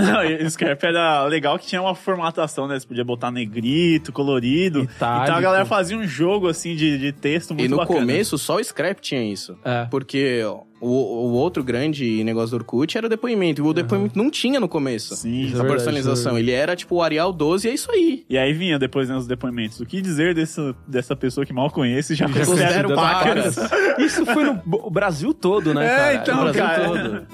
A: Não, e o Scrap era legal que tinha uma formatação, né? Você podia botar negrito, colorido.
C: Itálico.
A: Então a galera fazia um jogo assim de, de texto muito
B: E no
A: bacana.
B: começo, só o scrap tinha isso.
C: É.
B: Porque ó, O, o outro grande negócio do Orkut era o depoimento. E o depoimento não tinha no começo.
A: Sim.
C: Isso é
B: A
C: verdade,
B: personalização.
C: é
B: Ele era tipo o Arial 12 e é isso aí.
A: E aí vinha depois né, os depoimentos. O que dizer dessa, dessa pessoa que mal conhece e já considera
B: considero
A: pacas?
C: Isso foi no o Brasil todo, né,
A: É,
C: cara?
A: então,
C: o Brasil
A: cara.
C: todo.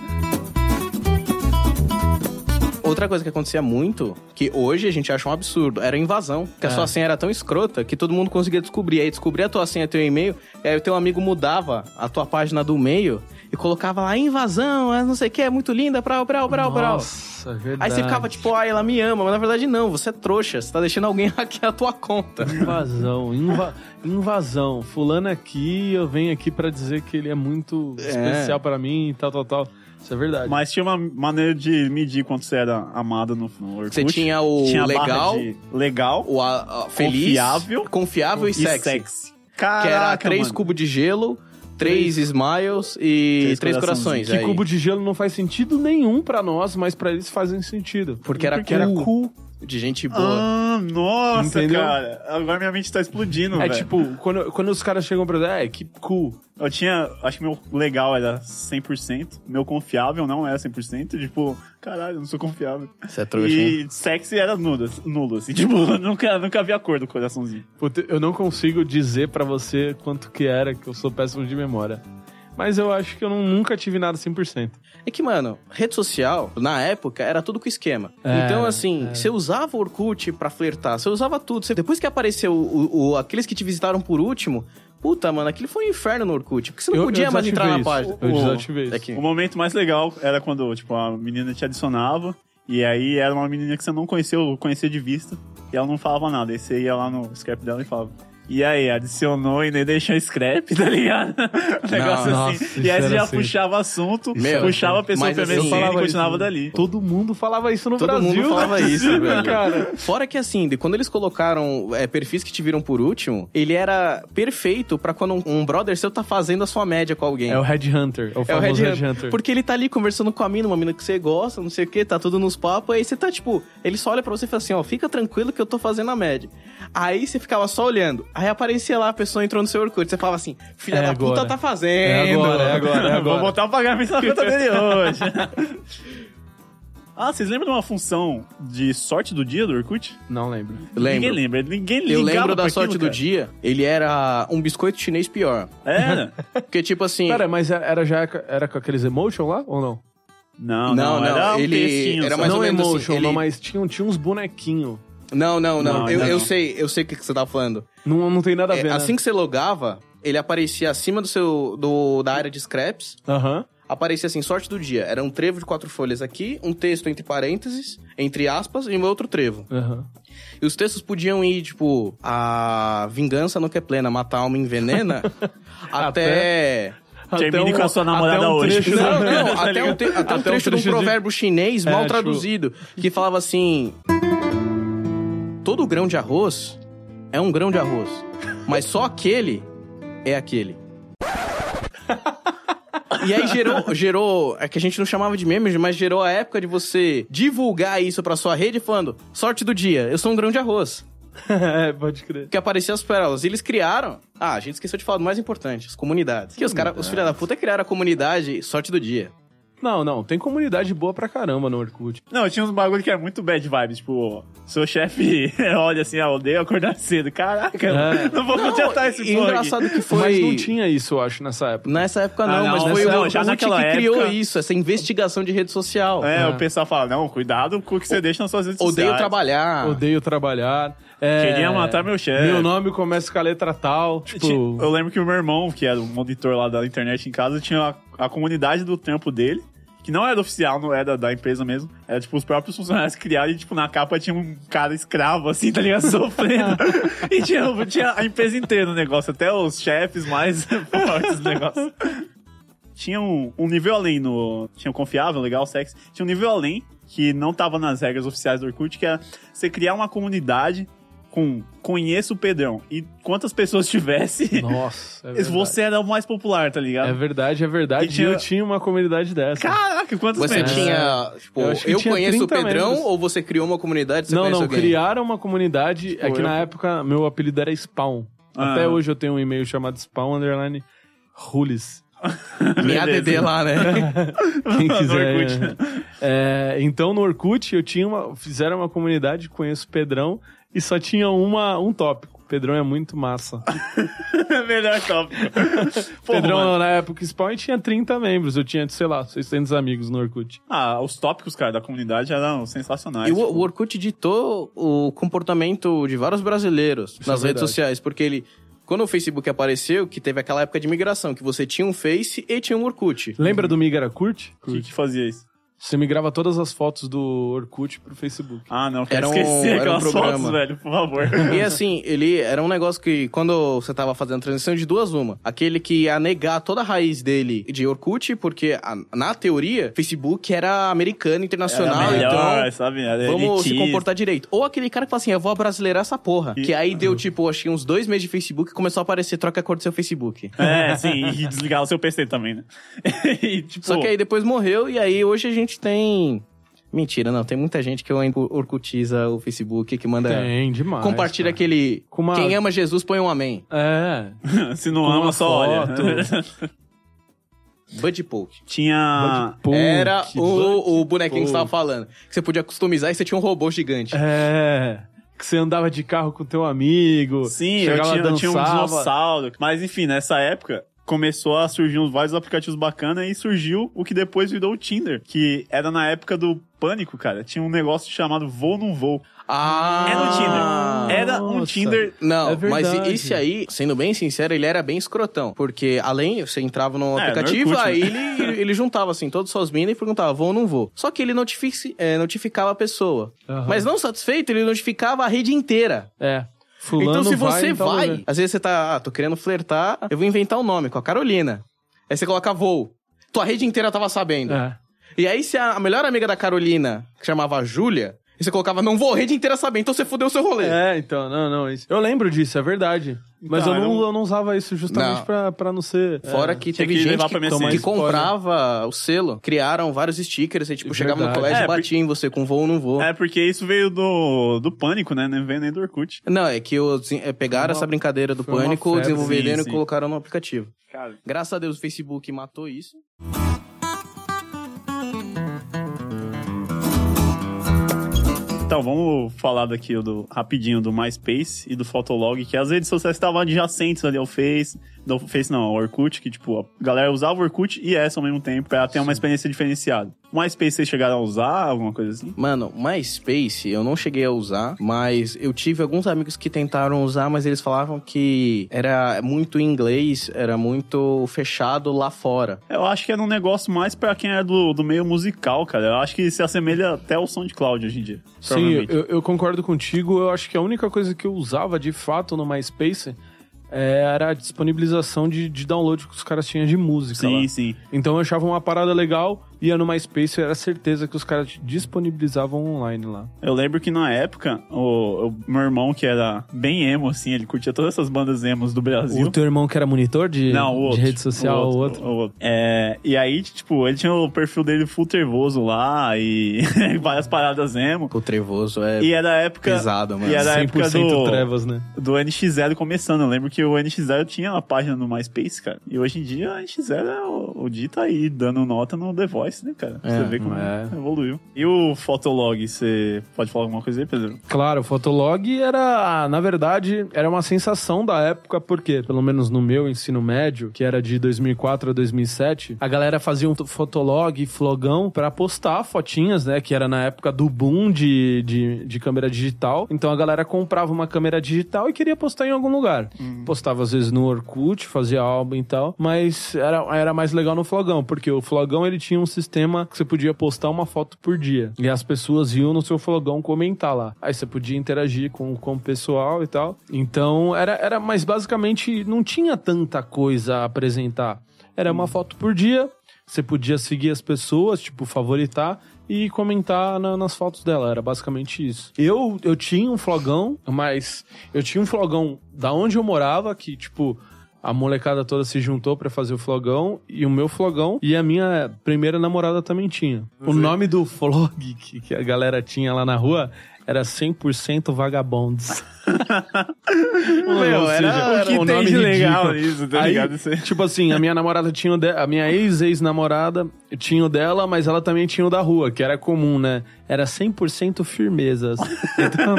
B: Outra coisa que acontecia muito, que hoje a gente acha um absurdo, era a invasão. Que a
C: É.
B: sua senha era tão escrota que todo mundo conseguia descobrir. Aí descobria a tua senha, teu e-mail, e aí o teu amigo mudava a tua página do e-mail e colocava lá invasão, é não sei o que, é muito linda, brau, brau, brau, brau.
C: Nossa, é verdade.
B: Aí você ficava tipo, ai, ela me ama, mas na verdade não, você é trouxa, você tá deixando alguém <laughs> hackear a tua conta.
C: Invasão, inva- invasão. Fulano aqui, eu venho aqui pra dizer que ele é muito
B: É.
C: especial pra mim e tal, tal, tal. Isso é verdade.
A: Mas tinha uma maneira de medir quanto você era amada no, no Orkut.
B: Você tinha o
A: Tinha
B: legal,
A: legal
B: o a- a feliz,
A: Confiável.
B: confiável e,
A: e
B: sexy.
A: sexy.
B: Que era
A: Caraca,
B: três
A: mano.
B: cubos de gelo, três smiles e
A: Três
B: três, corações.
C: que
B: aí.
C: cubo de gelo não faz sentido nenhum pra nós, mas pra eles fazem sentido.
B: Porque era
C: Porque era
B: cool. De gente boa.
A: Ah, nossa,
C: Entendeu?
A: cara. Agora minha mente tá explodindo,
C: É
A: velho.
C: tipo, quando, quando os caras chegam pra dizer, é, que cool.
A: Eu tinha, acho que meu legal era 100%, meu confiável não era 100%, tipo, caralho, eu não sou confiável.
B: Você é trouxa, hein?
A: E sexy era nulo, nulo assim, <laughs> tipo, eu nunca, nunca vi a cor do coraçãozinho.
C: Puta, eu não consigo dizer pra você quanto que era, que eu sou péssimo de memória. Mas eu acho que eu não- nunca tive nada 100%.
B: É que, mano, rede social, na época, era tudo com esquema.
C: É,
B: então, assim, você usava o Orkut pra flertar, você usava tudo. Você- depois que apareceu o, o- aqueles que te visitaram por último, puta, mano, aquilo foi um inferno no Orkut. Porque você não
C: Eu-
B: podia
C: eu
B: mais entrar na
C: isso.
B: página.
C: Eu
A: O-
C: desativei isso.
B: É
A: O momento mais legal era quando, tipo, a menina te adicionava, e aí era uma menina que você não conheceu, conhecia de vista, e ela não falava nada. Aí você ia lá no scrap dela e falava. E aí, adicionou e nem deixou scrap, tá ligado? <laughs> Um negócio
C: Não,
A: assim.
C: nossa,
A: e aí você já
C: assim.
A: puxava assunto,
B: Meu,
A: puxava a pessoa primeiro
B: assim,
A: e
C: falava
A: continuava
C: isso.
A: dali.
C: Todo mundo falava isso no
B: Todo
C: Brasil.
B: mundo falava
C: né?
B: isso, <laughs> velho.
C: cara.
B: Fora que assim, de quando eles colocaram é, perfis que te viram por último, ele era perfeito pra quando um, um brother seu tá fazendo a sua média com alguém.
C: É o Red Hunter. É o
B: É o
C: famoso
B: Red
C: Red,
B: Hunter.
C: Hunter.
B: Porque ele tá ali conversando com a mina, uma mina que você gosta, não sei o que, tá tudo nos papos, aí você tá tipo, ele só olha pra você e fala assim, ó, fica tranquilo que eu tô fazendo a média. Aí você ficava só olhando, aí aparecia lá, a pessoa entrou no seu Orkut, você falava assim, filha
C: É
B: da
C: agora.
B: puta tá fazendo.
C: É agora, é agora, é <laughs>
A: Vou
C: agora.
A: botar o pagamento na conta dele hoje. <laughs> ah, vocês lembram de uma função de sorte do dia do Orkut?
C: Não lembro.
A: Ninguém
B: Lembro.
A: lembra, ninguém ligava
B: Eu lembro da sorte
A: aquilo,
B: do dia, ele era um biscoito chinês pior.
A: Era? <laughs>
B: Porque tipo assim...
C: Pera, mas era já era com aqueles emotion lá ou não?
A: Não,
B: Não,
A: não, era
B: não,
A: um
B: ele
A: textinho
B: era mais
C: não
B: ou menos assim,
C: emotion,
B: ele-
C: não, mas tinha, tinha uns bonequinhos.
B: Não, não, não,
A: Não,
B: eu, eu sei, eu sei o que que você tá falando.
C: Não, não tem nada a
B: É,
C: ver, né?
B: assim que você logava, ele aparecia acima do seu do, da área de scraps.
C: Aham.
B: Aparecia assim, sorte do dia. Era um trevo de quatro folhas aqui, um texto entre parênteses, entre aspas, e um outro trevo.
C: Aham.
B: E os textos podiam ir, tipo, a vingança não quer plena, matar alma envenena, <laughs> até...
A: Termine com a sua namorada
C: até um
A: hoje.
C: trecho
B: Não, não, <laughs>
C: tá
B: até, um, te- até um
C: Até um
B: trecho de um
C: de-
B: provérbio chinês mal
C: É, tipo-
B: traduzido, que falava assim... Todo grão de arroz é um grão de arroz, mas só aquele é aquele. E aí gerou, gerou, é que a gente não chamava de memes, mas gerou a época de você divulgar isso pra sua rede falando, sorte do dia, eu sou um grão de arroz. <laughs>
C: é, pode crer.
B: Que aparecia as pérolas. E eles criaram. Ah, a gente esqueceu de falar do mais importante, as comunidades. Que os caras, os filha da puta criaram a comunidade sorte do dia.
C: Não, não, tem comunidade boa pra caramba no Orkut.
A: Não, tinha uns bagulho que era muito bad vibes, tipo, seu chefe <laughs> olha assim, ah, odeio acordar cedo. Caraca,
C: É.
A: não vou contratar esse porra
B: engraçado que foi.
C: Mas não tinha isso, eu acho, nessa época.
B: Nessa época
A: Ah,
B: não,
A: não,
B: mas foi
A: nessa-
B: o
A: não, já
B: Orkut
A: naquela
B: que criou
A: época-
B: isso, essa investigação de rede social.
A: É,
C: É.
A: o pessoal fala, não, cuidado com o que você deixa nas suas redes
B: Odeio
A: sociais.
B: trabalhar.
C: Odeio trabalhar. É,
A: Queria matar meu chefe.
C: Meu nome começa com a letra tal. Tipo,
A: Eu lembro que o meu irmão, que era o monitor lá da internet em casa, tinha a, a comunidade do trampo dele, que não era oficial, não era da empresa mesmo. Era tipo os próprios funcionários que criaram e tipo na capa tinha um cara escravo assim, tá ligado? <laughs> Sofrendo. <laughs> e tinha, tinha a empresa inteira no negócio, até os chefes mais <laughs> fortes do negócio. Tinha um, um nível além no. Tinha o confiável, legal, sexy. Tinha um nível além que não tava nas regras oficiais do Orkut, que era você criar uma comunidade com conheço o Pedrão. E quantas pessoas <laughs> tivesse,
C: nossa. É verdade.
A: você era o mais popular, tá ligado?
C: É verdade, é verdade.
A: E tinha-
C: Eu tinha uma comunidade dessa.
A: Caraca, quantos
B: Você
A: membros?
B: tinha, tipo,
C: Eu
B: eu,
C: tinha
B: conheço o
C: 30
B: Pedrão
C: membros.
B: ou você criou uma comunidade? Você
C: não, não,
B: alguém?
C: criaram uma comunidade. é que
A: eu-
C: na época meu apelido era Spawn.
A: Ah.
C: Até hoje eu tenho um e-mail chamado Spawn Underline Rules. <laughs>
B: Minha. ADD lá, né? <laughs>
C: Quem quiser.
A: Orkut.
C: né? É, então no Orkut eu tinha uma. Fizeram uma comunidade, conheço o Pedrão, e só tinha uma, um tópico. Pedrão é muito massa. <laughs>
A: Melhor tópico. <laughs>
C: Pedrão,
A: mano.
C: na época, Spawn tinha 30 membros. Eu tinha, sei lá, 600 amigos no Orkut.
A: Ah, os tópicos, cara, da comunidade eram sensacionais.
B: E o,
A: tipo,
B: o Orkut ditou o comportamento de vários brasileiros nas
C: é
B: redes sociais, porque ele. Quando o Facebook apareceu, que teve aquela época de migração, que você tinha um Face e tinha um Orkut.
C: Lembra do Migra Curte?
A: O que, que fazia isso?
C: Você migrava todas as fotos do Orkut pro Facebook.
A: Ah, não, quero
B: Era um-
A: esquecer
B: era um
A: aquelas
B: programa.
A: fotos, velho, por favor. <laughs>
B: E assim, ele era um negócio que, quando você tava fazendo a transição de duas uma, aquele que ia negar toda a raiz dele de Orkut, porque a- na teoria, Facebook era americano, internacional,
A: Era melhor,
B: então
A: sabe? Era
B: vamos se
A: elitista.
B: comportar direito. Ou aquele cara que fala assim, eu vou abrasileirar essa porra.
A: E-
B: Que aí deu, <laughs> tipo, acho que uns dois meses de Facebook e começou a aparecer troca a cor do seu Facebook.
A: É, sim, e desligar o seu PC também, né? <laughs> e, tipo,
B: Só que aí depois morreu e aí hoje a gente tem... Mentira, não. Tem muita gente que ainda orkutiza o Facebook, que manda...
C: Tem demais.
B: Compartilha
C: cara.
B: aquele...
C: Com uma-
B: Quem ama Jesus, põe um amém.
C: É. <laughs>
A: se não
C: com
A: ama, só olha. <laughs>
B: Buddy Poke.
A: Tinha...
B: Era o, o bonequinho que você tava falando. Que você podia customizar e você tinha um robô gigante.
C: É. Que você andava de carro com teu amigo.
A: Sim, eu
C: chegava,
A: tinha, eu tinha um dinossauro. Mas enfim, nessa época começou a surgir uns vários aplicativos bacanas e surgiu o que depois virou o Tinder, que era na época do pânico, cara. Tinha um negócio chamado Vou Não Vou.
B: Ah!
A: Era um Tinder. Era um
C: Nossa.
A: Tinder.
B: Não,
C: É
B: mas esse aí, sendo bem sincero, ele era bem escrotão. Porque além, você entrava no
A: É, no
B: aplicativo,
A: Orkut,
B: aí
A: né?
B: ele, ele juntava assim, todas as suas minas e perguntava, vou ou não vou. Só que ele notifici- é, notificava a pessoa.
C: Aham.
B: Mas não satisfeito, ele notificava a rede inteira.
C: É. Fulano
B: então, se
C: vai,
B: você vai,
C: ver.
B: às vezes você tá, ah, tô querendo flertar, eu vou inventar um nome com a Carolina. Aí você coloca voo. Tua rede inteira tava sabendo.
C: É.
B: E aí, se a, a melhor amiga da Carolina, que chamava Júlia, e você colocava, não vou, a rede inteira saber, então você fudeu o seu rolê.
C: É, então, não, não. Isso. Eu lembro disso, é verdade. Mas eu, não, eu não usava isso justamente
B: Não.
C: pra, pra não ser.
B: Fora
C: é.
B: que teve
A: que
B: gente que, que
C: Spoiler.
B: comprava o selo, criaram vários stickers, aí tipo,
C: É
B: chegava no colégio
A: É,
B: e batia em você com voo ou não vou.
A: É porque isso veio do, do pânico, né? Não veio nem do Orkut.
B: Não, é que os, é, pegaram
C: Uma-
B: essa brincadeira do pânico,
C: febre,
B: desenvolveram
A: sim,
B: e
A: sim.
B: colocaram no aplicativo.
A: Cara,
B: Graças a Deus o Facebook matou isso.
A: Então, vamos falar daqui do, rapidinho do MySpace e do Fotolog, que as redes sociais estavam adjacentes ali ao Face, do Face não, ao Orkut, que tipo, a galera usava o Orkut e essa ao mesmo tempo pra ter uma experiência diferenciada. O MySpace vocês chegaram a usar, alguma coisa assim?
B: Mano, MySpace eu não cheguei a usar, mas eu tive alguns amigos que tentaram usar, mas eles falavam que era muito em inglês, era muito fechado lá fora.
A: Eu acho que era um negócio mais pra quem é do, do meio musical, cara. Eu acho que se assemelha até ao SoundCloud hoje em dia.
C: Sim, eu, eu concordo contigo. Eu acho que a única coisa que eu usava de fato no MySpace era a disponibilização de, de download que os caras tinham de música. lá.
A: Sim, sim.
C: Então eu achava uma parada legal, ia no MySpace, eu era certeza que os caras disponibilizavam online lá.
A: Eu lembro que na época, o, o meu irmão, que era bem emo, assim, ele curtia todas essas bandas emos do Brasil.
C: O teu irmão que era monitor de,
A: Não, o outro.
C: de rede social, o outro.
A: o outro. É, e aí, tipo, ele tinha o perfil dele full trevoso lá e <laughs> várias paradas emo.
B: O trevoso é
A: E era a época.
B: pesado, mano.
A: E era a época
C: 100%
A: do,
C: trevas, né?
A: do NX0 começando. Eu lembro que o NX0 tinha uma página no MySpace, cara. E hoje em dia o NX0 é o, o Di tá aí dando nota no The Voice, né, cara? Pra
B: É,
A: você ver como
C: é.
A: evoluiu. E o Fotolog, você pode falar alguma coisa aí, Pedro?
C: Claro, o Fotolog era, na verdade, era uma sensação da época, porque, pelo menos no meu ensino médio, que era de 2004 a 2007, a galera fazia um Fotolog, flogão, pra postar fotinhas, né, que era na época do boom de, de, de câmera digital. Então a galera comprava uma câmera digital e queria postar em algum lugar. Postava às vezes no Orkut, fazia álbum e tal, mas era, era mais legal no flogão, porque o flogão ele tinha um sistema que você podia postar uma foto por dia. E as pessoas iam no seu flogão comentar lá. Aí você podia interagir com, com o pessoal e tal. Então era, era mas basicamente não tinha tanta coisa a apresentar. Era uma foto por dia, você podia seguir as pessoas, tipo, favoritar e comentar na- nas fotos dela. Era basicamente isso. Eu, eu tinha um flogão, mas eu tinha um flogão da onde eu morava, que, tipo, a molecada toda se juntou pra fazer o flogão, e o meu flogão, e a minha primeira namorada também tinha. O nome do flog que, que a galera tinha lá na rua era 100% vagabondos. <laughs> <laughs>
B: Meu,
C: Ou
B: era-
A: O que
C: um
A: tem
C: nome
A: de legal nisso, tá
C: Aí,
A: ligado? Isso aí.
C: tipo assim, a minha namorada tinha o de... a minha ex-ex-namorada tinha o dela, mas ela também tinha o da rua, que era comum, né? Era 100% firmezas. <laughs> Então,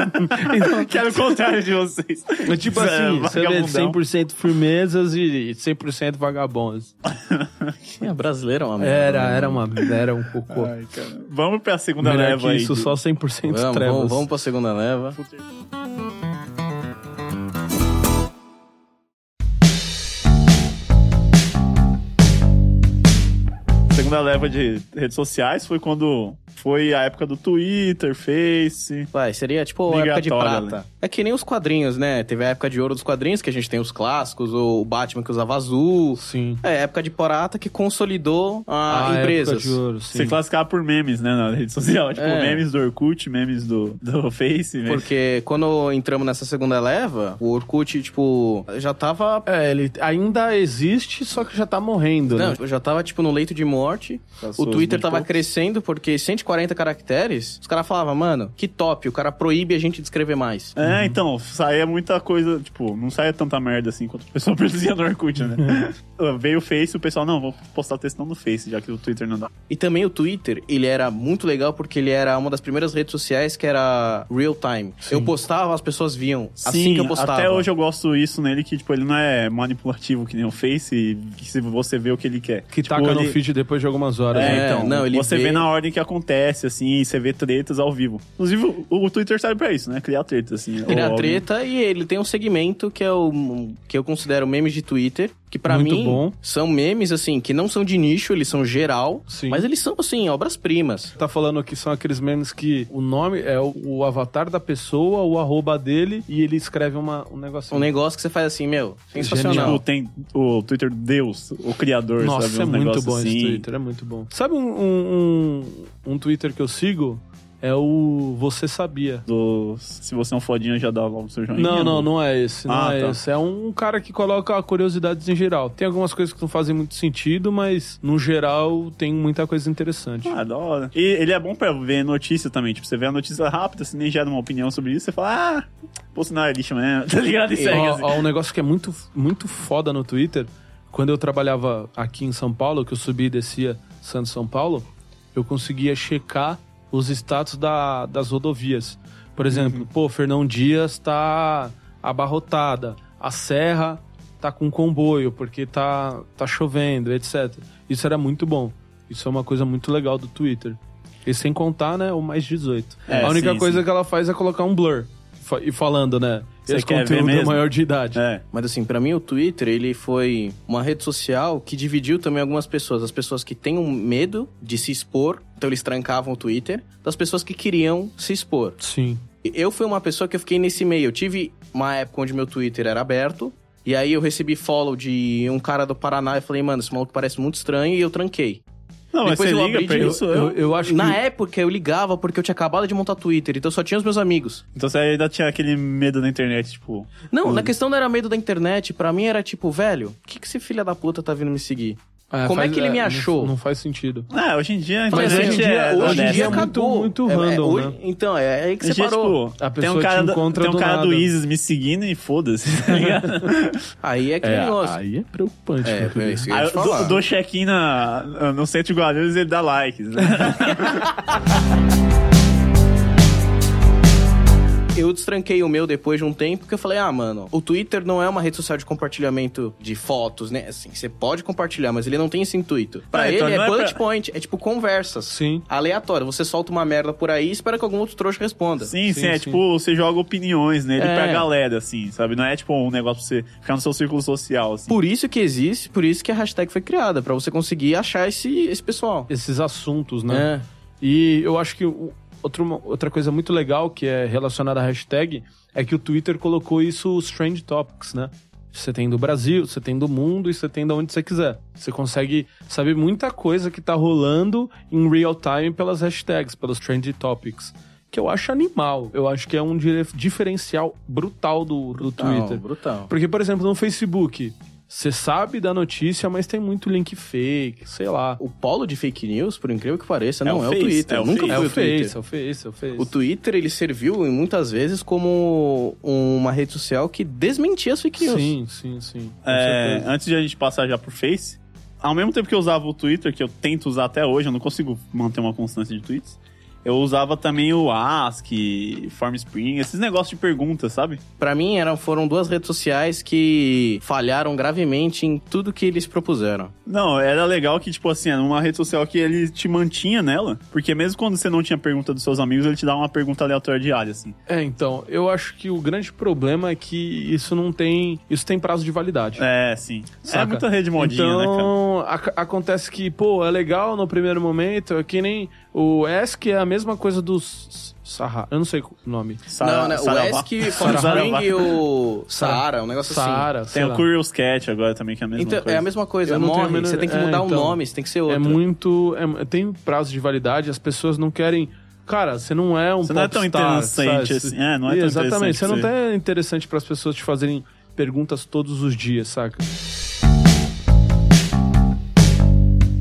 C: então
A: Que era o contrário de vocês.
C: é tipo
A: É,
C: assim, você vê
A: vagabundão.
C: 100% firmezas e 100% vagabondos.
B: É, brasileiro é uma merda.
C: Era, era uma, era um cocô.
A: Ai. Vamos pra segunda
C: Melhor
A: leva
C: que
A: aí.
C: isso,
A: de-
C: só 100%
B: Vamos,
C: trevas.
B: vamos, vamos pra segunda leva.
A: Segunda leva de redes sociais foi quando foi a época do Twitter, Face.
B: Vai, seria tipo a época de prata. É que nem os quadrinhos, né? Teve a época de ouro dos quadrinhos, que a gente tem os clássicos, o Batman que usava azul.
C: Sim.
B: É, a época de prata que consolidou a
C: A
B: empresas.
C: época de ouro, sim.
A: Você classificava por memes, né, na rede social. Tipo,
B: É.
A: memes do Orkut, memes do, do Face. memes-
B: Porque quando entramos nessa segunda leva, o Orkut, tipo, já tava.
C: É, ele ainda existe, só que já tá morrendo, né?
B: Não, já tava, tipo, no leito de morte.
A: Passou
B: o Twitter tava
A: poucos.
B: crescendo porque 140 caracteres, os caras falavam, mano, que top, o cara proíbe a gente de escrever mais.
A: É, então, saía muita coisa, tipo, não saía tanta merda assim quanto o pessoal <laughs> produzia no Orkut, né? <laughs> Veio o Face, o pessoal, não, vou postar textão no Face, já que o Twitter não dá.
B: E também o Twitter, ele era muito legal porque ele era uma das primeiras redes sociais que era real time. Eu postava, as pessoas viam. assim que eu postava.
A: até hoje eu gosto isso nele, que, tipo, ele não é manipulativo que nem o Face, que se você vê o que ele quer.
C: Que
A: tipo,
C: taca no
A: ele-
C: feed depois de algumas horas.
A: É,
C: né?
A: Então,
B: não, ele
A: você vê...
B: vê-
A: na ordem que acontece, assim, e você vê tretas ao vivo. Inclusive, o, o Twitter serve pra isso, né? Criar tretas, assim.
B: Criar treta e ele tem um segmento que é o que eu considero memes de Twitter, que pra
C: Muito
B: mim
C: bom.
B: são memes assim que não são de nicho, eles são geral,
C: Sim.
B: mas eles são assim obras-primas.
C: Tá falando que são aqueles memes que o nome é o, o avatar da pessoa, o arroba dele, e ele escreve uma, um negocinho.
B: Um negócio que você faz assim, meu, sensacional.
A: Tipo, tem o Twitter Deus, o criador,
C: Nossa,
A: sabe?
C: é
A: Uns
C: muito bom
A: assim.
C: esse Twitter, é muito bom. Sabe um, um, um, um Twitter que eu sigo? É o Você Sabia.
A: Do, se você é um fodinha, já dá logo o seu joinha.
C: Não, não, não é esse, não
A: Ah,
C: é
A: tá.
C: esse. É um cara que coloca curiosidades em geral. Tem algumas coisas que não fazem muito sentido, mas no geral tem muita coisa interessante.
A: Ah, da hora. E ele é bom pra ver notícia também. Tipo, você vê a notícia rápida, você nem gera uma opinião sobre isso, você fala, ah, Bolsonaro é lixo mesmo, <laughs> tá ligado? E segue,
C: Ó,
A: assim.
C: ó, um negócio que é muito, muito foda no Twitter. Quando eu trabalhava aqui em São Paulo, que eu subia e descia Santos São Paulo, eu conseguia checar os status da- das rodovias. Por exemplo, pô, Fernão Dias tá abarrotada, a Serra tá com comboio porque tá, tá chovendo, etc. Isso era muito bom. Isso é uma coisa muito legal do Twitter. E sem contar, né, o mais 18.
A: É,
C: a única
A: sim,
C: coisa
A: sim.
C: que ela faz é colocar um blur. E falando, né?
A: Você
C: esse
A: quer ver
C: conteúdo é
A: mesmo?
C: maior de idade.
A: É.
B: Mas assim, pra mim o Twitter, ele foi uma rede social que dividiu também algumas pessoas. As pessoas que têm um medo de se expor, então eles trancavam o Twitter, das pessoas que queriam se expor.
C: Sim.
B: Eu fui uma pessoa que eu fiquei nesse meio. Eu tive uma época onde meu Twitter era aberto, e aí eu recebi follow de um cara do Paraná e falei, mano, esse maluco parece muito estranho, e eu tranquei.
A: Não, mas
B: Depois
A: você
B: eu
A: liga
B: abri
A: pra
B: de-
A: isso?
C: Eu, eu acho
B: Na
C: que.
B: época eu ligava porque eu tinha acabado de montar Twitter, então só tinha os meus amigos.
A: Então você ainda tinha aquele medo na internet, tipo...
B: Não, na questão não era medo da internet, pra mim era tipo, velho, o que, que esse filho da puta tá vindo me seguir? Como é que ele me
C: não-
B: achou?
C: Não, faz sentido.
A: Ah, hoje em dia a
B: Falei
A: internet
B: assim,
A: é...
B: hoje em dia
C: é muito- muito
B: É, é,
C: random,
B: hoje-
C: né?
B: Então, é aí que
A: Hoje
B: você
A: em dia,
B: parou.
A: tipo,
C: A
A: tem um
C: pessoa
A: cara,
C: te
A: do-
C: encontra
A: tem um
C: do
A: cara do
C: nada.
A: ISIS me seguindo e foda-se, tá ligado? <laughs>
B: Aí é aquele
C: É,
B: negócio.
C: aí é preocupante.
B: É,
C: querido.
B: é isso que eu
A: Aí dou, dou check-in na- no centro de Guarulhos e ele dá likes, né? <laughs>
B: Eu destranquei o meu depois de um tempo, porque eu falei, ah, mano, o Twitter não é uma rede social de compartilhamento de fotos, né? Assim, você pode compartilhar, mas ele não tem esse intuito. Pra
A: Ah,
B: ele
A: então
B: é
A: não é
B: bullet
A: pra-
B: point, é tipo conversas.
C: Sim.
B: Aleatório. Você solta uma merda por aí e espera que algum outro trouxa responda.
A: Sim, sim,
C: Sim,
A: é
C: sim.
A: tipo, você joga opiniões nele
B: É.
A: pra galera, assim, sabe? Não é tipo um negócio pra você ficar no seu círculo social, assim.
B: Por isso que existe, por isso que a hashtag foi criada, pra você conseguir achar esse, esse pessoal.
C: Esses assuntos, né?
B: É.
C: E eu acho que o- outro, outra coisa muito legal que é relacionada à hashtag é que o Twitter colocou isso os trend topics, né? Você tem do Brasil, você tem do mundo e você tem de onde você quiser. Você consegue saber muita coisa que tá rolando em real time pelas hashtags, pelos trend topics. Que eu acho animal. Eu acho que é um diferencial brutal do, do
B: Brutal,
C: Twitter.
B: brutal.
C: Porque, por exemplo, no Facebook, Você sabe da notícia, mas tem muito link fake, sei lá.
B: O polo de fake news, por incrível que pareça, não
A: o
B: é o Twitter.
A: é o
B: Nunca
A: Face.
C: É
B: foi
C: o
B: o Twitter.
C: Face, é o Face, é o Face.
B: O Twitter, ele serviu em muitas vezes como uma rede social que desmentia as fake news.
C: Sim, sim, sim.
A: É, antes de a gente passar já pro Face, ao mesmo tempo que eu usava o Twitter, que eu tento usar até hoje, eu não consigo manter uma constância de tweets, eu usava também o Ask, Formspring, esses negócios de perguntas, sabe?
B: Pra mim, eram, foram duas redes sociais que falharam gravemente em tudo que eles propuseram.
A: Não, era legal que, tipo assim, era uma rede social que ele te mantinha nela, porque mesmo quando você não tinha pergunta dos seus amigos, ele te dava uma pergunta aleatória diária, assim.
C: É, então, eu acho que o grande problema é que isso não tem. Isso tem prazo de validade.
A: É, sim. É
C: Saca?
A: muita rede modinha, né, cara?
C: então, ac- acontece que, pô, é legal no primeiro momento, é que nem o ESC é a mesma coisa dos Sahara. Eu não sei o nome.
A: Sara-
B: não, né? O
A: Saravá.
B: ESC, e o <laughs> Saara, um negócio assim.
C: Saara,
A: Tem
C: sei
A: o
C: lá.
A: Curious Cat agora também, que é a mesma
B: Então,
A: coisa.
B: é a mesma coisa,
C: Eu
B: morre,
C: menor-
B: você tem que
C: é,
B: mudar o
C: então,
B: nome, você tem que ser outro.
C: É muito. é- tem prazo de validade, as pessoas não querem. Cara, você não é um
A: Você não é tão
C: popstar,
A: interessante
C: sabe?
A: assim. É, não é tão
C: Exatamente,
A: interessante
C: você não tá interessante para as pessoas te fazerem perguntas todos os dias, saca?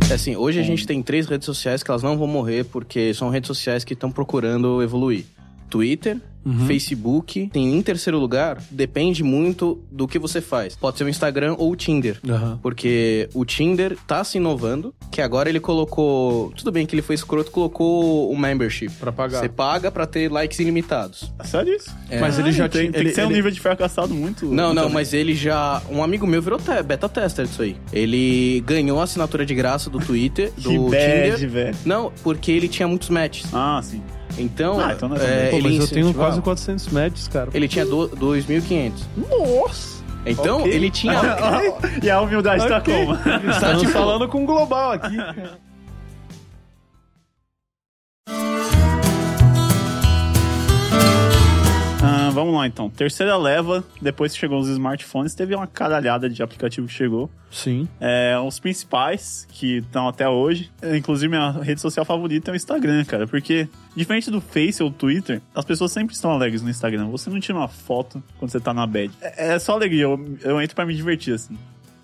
B: É assim, hoje a gente tem três redes sociais que elas não vão morrer porque são redes sociais que estão procurando evoluir. Twitter,
C: Uhum.
B: Facebook, tem em terceiro lugar, depende muito do que você faz. Pode ser o Instagram ou o Tinder.
C: Aham.
B: Porque o Tinder tá se inovando, que agora ele colocou. Tudo bem que ele foi escroto, colocou o membership.
C: Pra pagar.
B: Você paga pra ter likes ilimitados.
A: É sério isso?
B: É.
C: Mas ele já
A: tem,
C: ele-
A: que ser um
C: ele-
A: nível de fracassado muito...
B: Não, não,
A: muito
B: mas ele já. Um amigo meu virou te- beta tester disso aí. Ele ganhou a assinatura de graça do Twitter, do
A: Que bad,
B: Tinder.
A: velho.
B: Não, porque ele tinha muitos matches.
A: Ah, sim.
B: Então,
A: Ah, então é
B: é.
C: Pô,
B: ele
C: mas eu tenho quase 400 matches, cara.
B: Ele tinha do- 2.500.
C: Nossa!
B: Então,
A: Ok.
B: ele tinha. <laughs>
A: e a humildade tá
C: Ok.
A: como?
C: Estamos falando com um global aqui. <laughs>
A: vamos lá então. Terceira leva, depois que chegou os smartphones, teve uma caralhada de aplicativo que chegou.
C: Sim.
A: É, os principais, que estão até hoje, inclusive minha rede social favorita é o Instagram, cara. Porque, diferente do Face ou Twitter, as pessoas sempre estão alegres no Instagram. Você não tira uma foto quando você tá na bad. É, é só alegria, eu, eu entro pra me divertir, assim.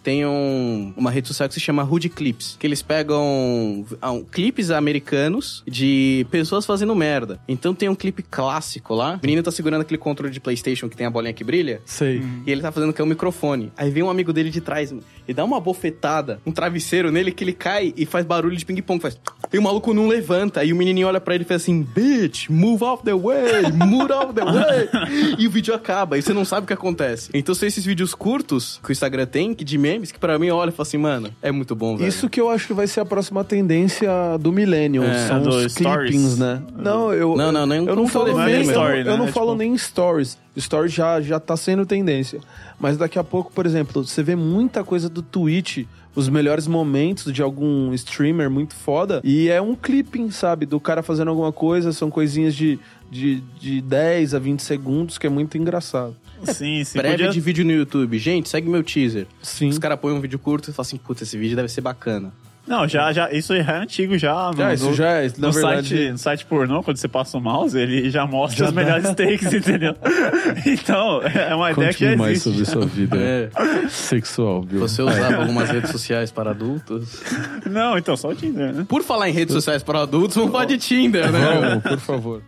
B: Tem um- uma rede social que se chama Hood Clips, que eles pegam ah, um, clipes americanos de pessoas fazendo merda. Então tem um clipe clássico lá, o menino tá segurando aquele controle de Playstation que tem a bolinha que brilha,
C: Sei.
B: e ele tá fazendo que é o microfone. Aí vem um amigo dele de trás e dá uma bofetada, um travesseiro nele que ele cai e faz barulho de ping-pong, faz... E o maluco não levanta, e o menininho olha pra ele e faz assim, bitch, move off the way, move off the way. <laughs> e o vídeo acaba, e você não sabe o que acontece. Então são esses vídeos curtos que o Instagram tem, que de memes, que pra mim olha e fala assim, mano, é muito bom, velho.
C: Isso que eu acho que vai ser a próxima tendência do Millennium.
B: É,
C: são
A: do
C: os
A: stories.
C: clippings, né? Não, eu.
B: Não, não, nem
C: eu não falo nem,
B: não
A: story,
C: eu
A: né?
C: não
A: É
C: falo
A: tipo-
C: nem stories. Stories já, já tá sendo tendência. Mas daqui a pouco, por exemplo, você vê muita coisa do Twitch, os melhores momentos de algum streamer muito foda, e é um clipping, sabe? Do cara fazendo alguma coisa, são coisinhas de, de, de 10 a 20 segundos, que é muito engraçado.
A: Sim, sim.
B: Prévia
A: Podia...
B: de vídeo no YouTube. Gente, segue meu teaser.
C: Sim.
B: Os caras põem um vídeo curto e falam assim, puta, esse vídeo deve ser bacana.
A: Não, já, já, isso já é antigo já. No,
C: Já, isso
A: no-
C: já é, na
A: no,
C: verdade-
A: site, no site pornô, quando você passa o mouse, ele já mostra
C: Já
A: os
C: dá.
A: melhores takes, <laughs> entendeu? Então, é uma ideia que já existe.
C: sua vida
B: É.
C: sexual, viu?
B: Você usava algumas redes sociais para adultos.
A: Não, então, só o Tinder, né?
B: Por falar em redes sociais para adultos, vamos falar de Tinder, né?
C: Vamos, por favor.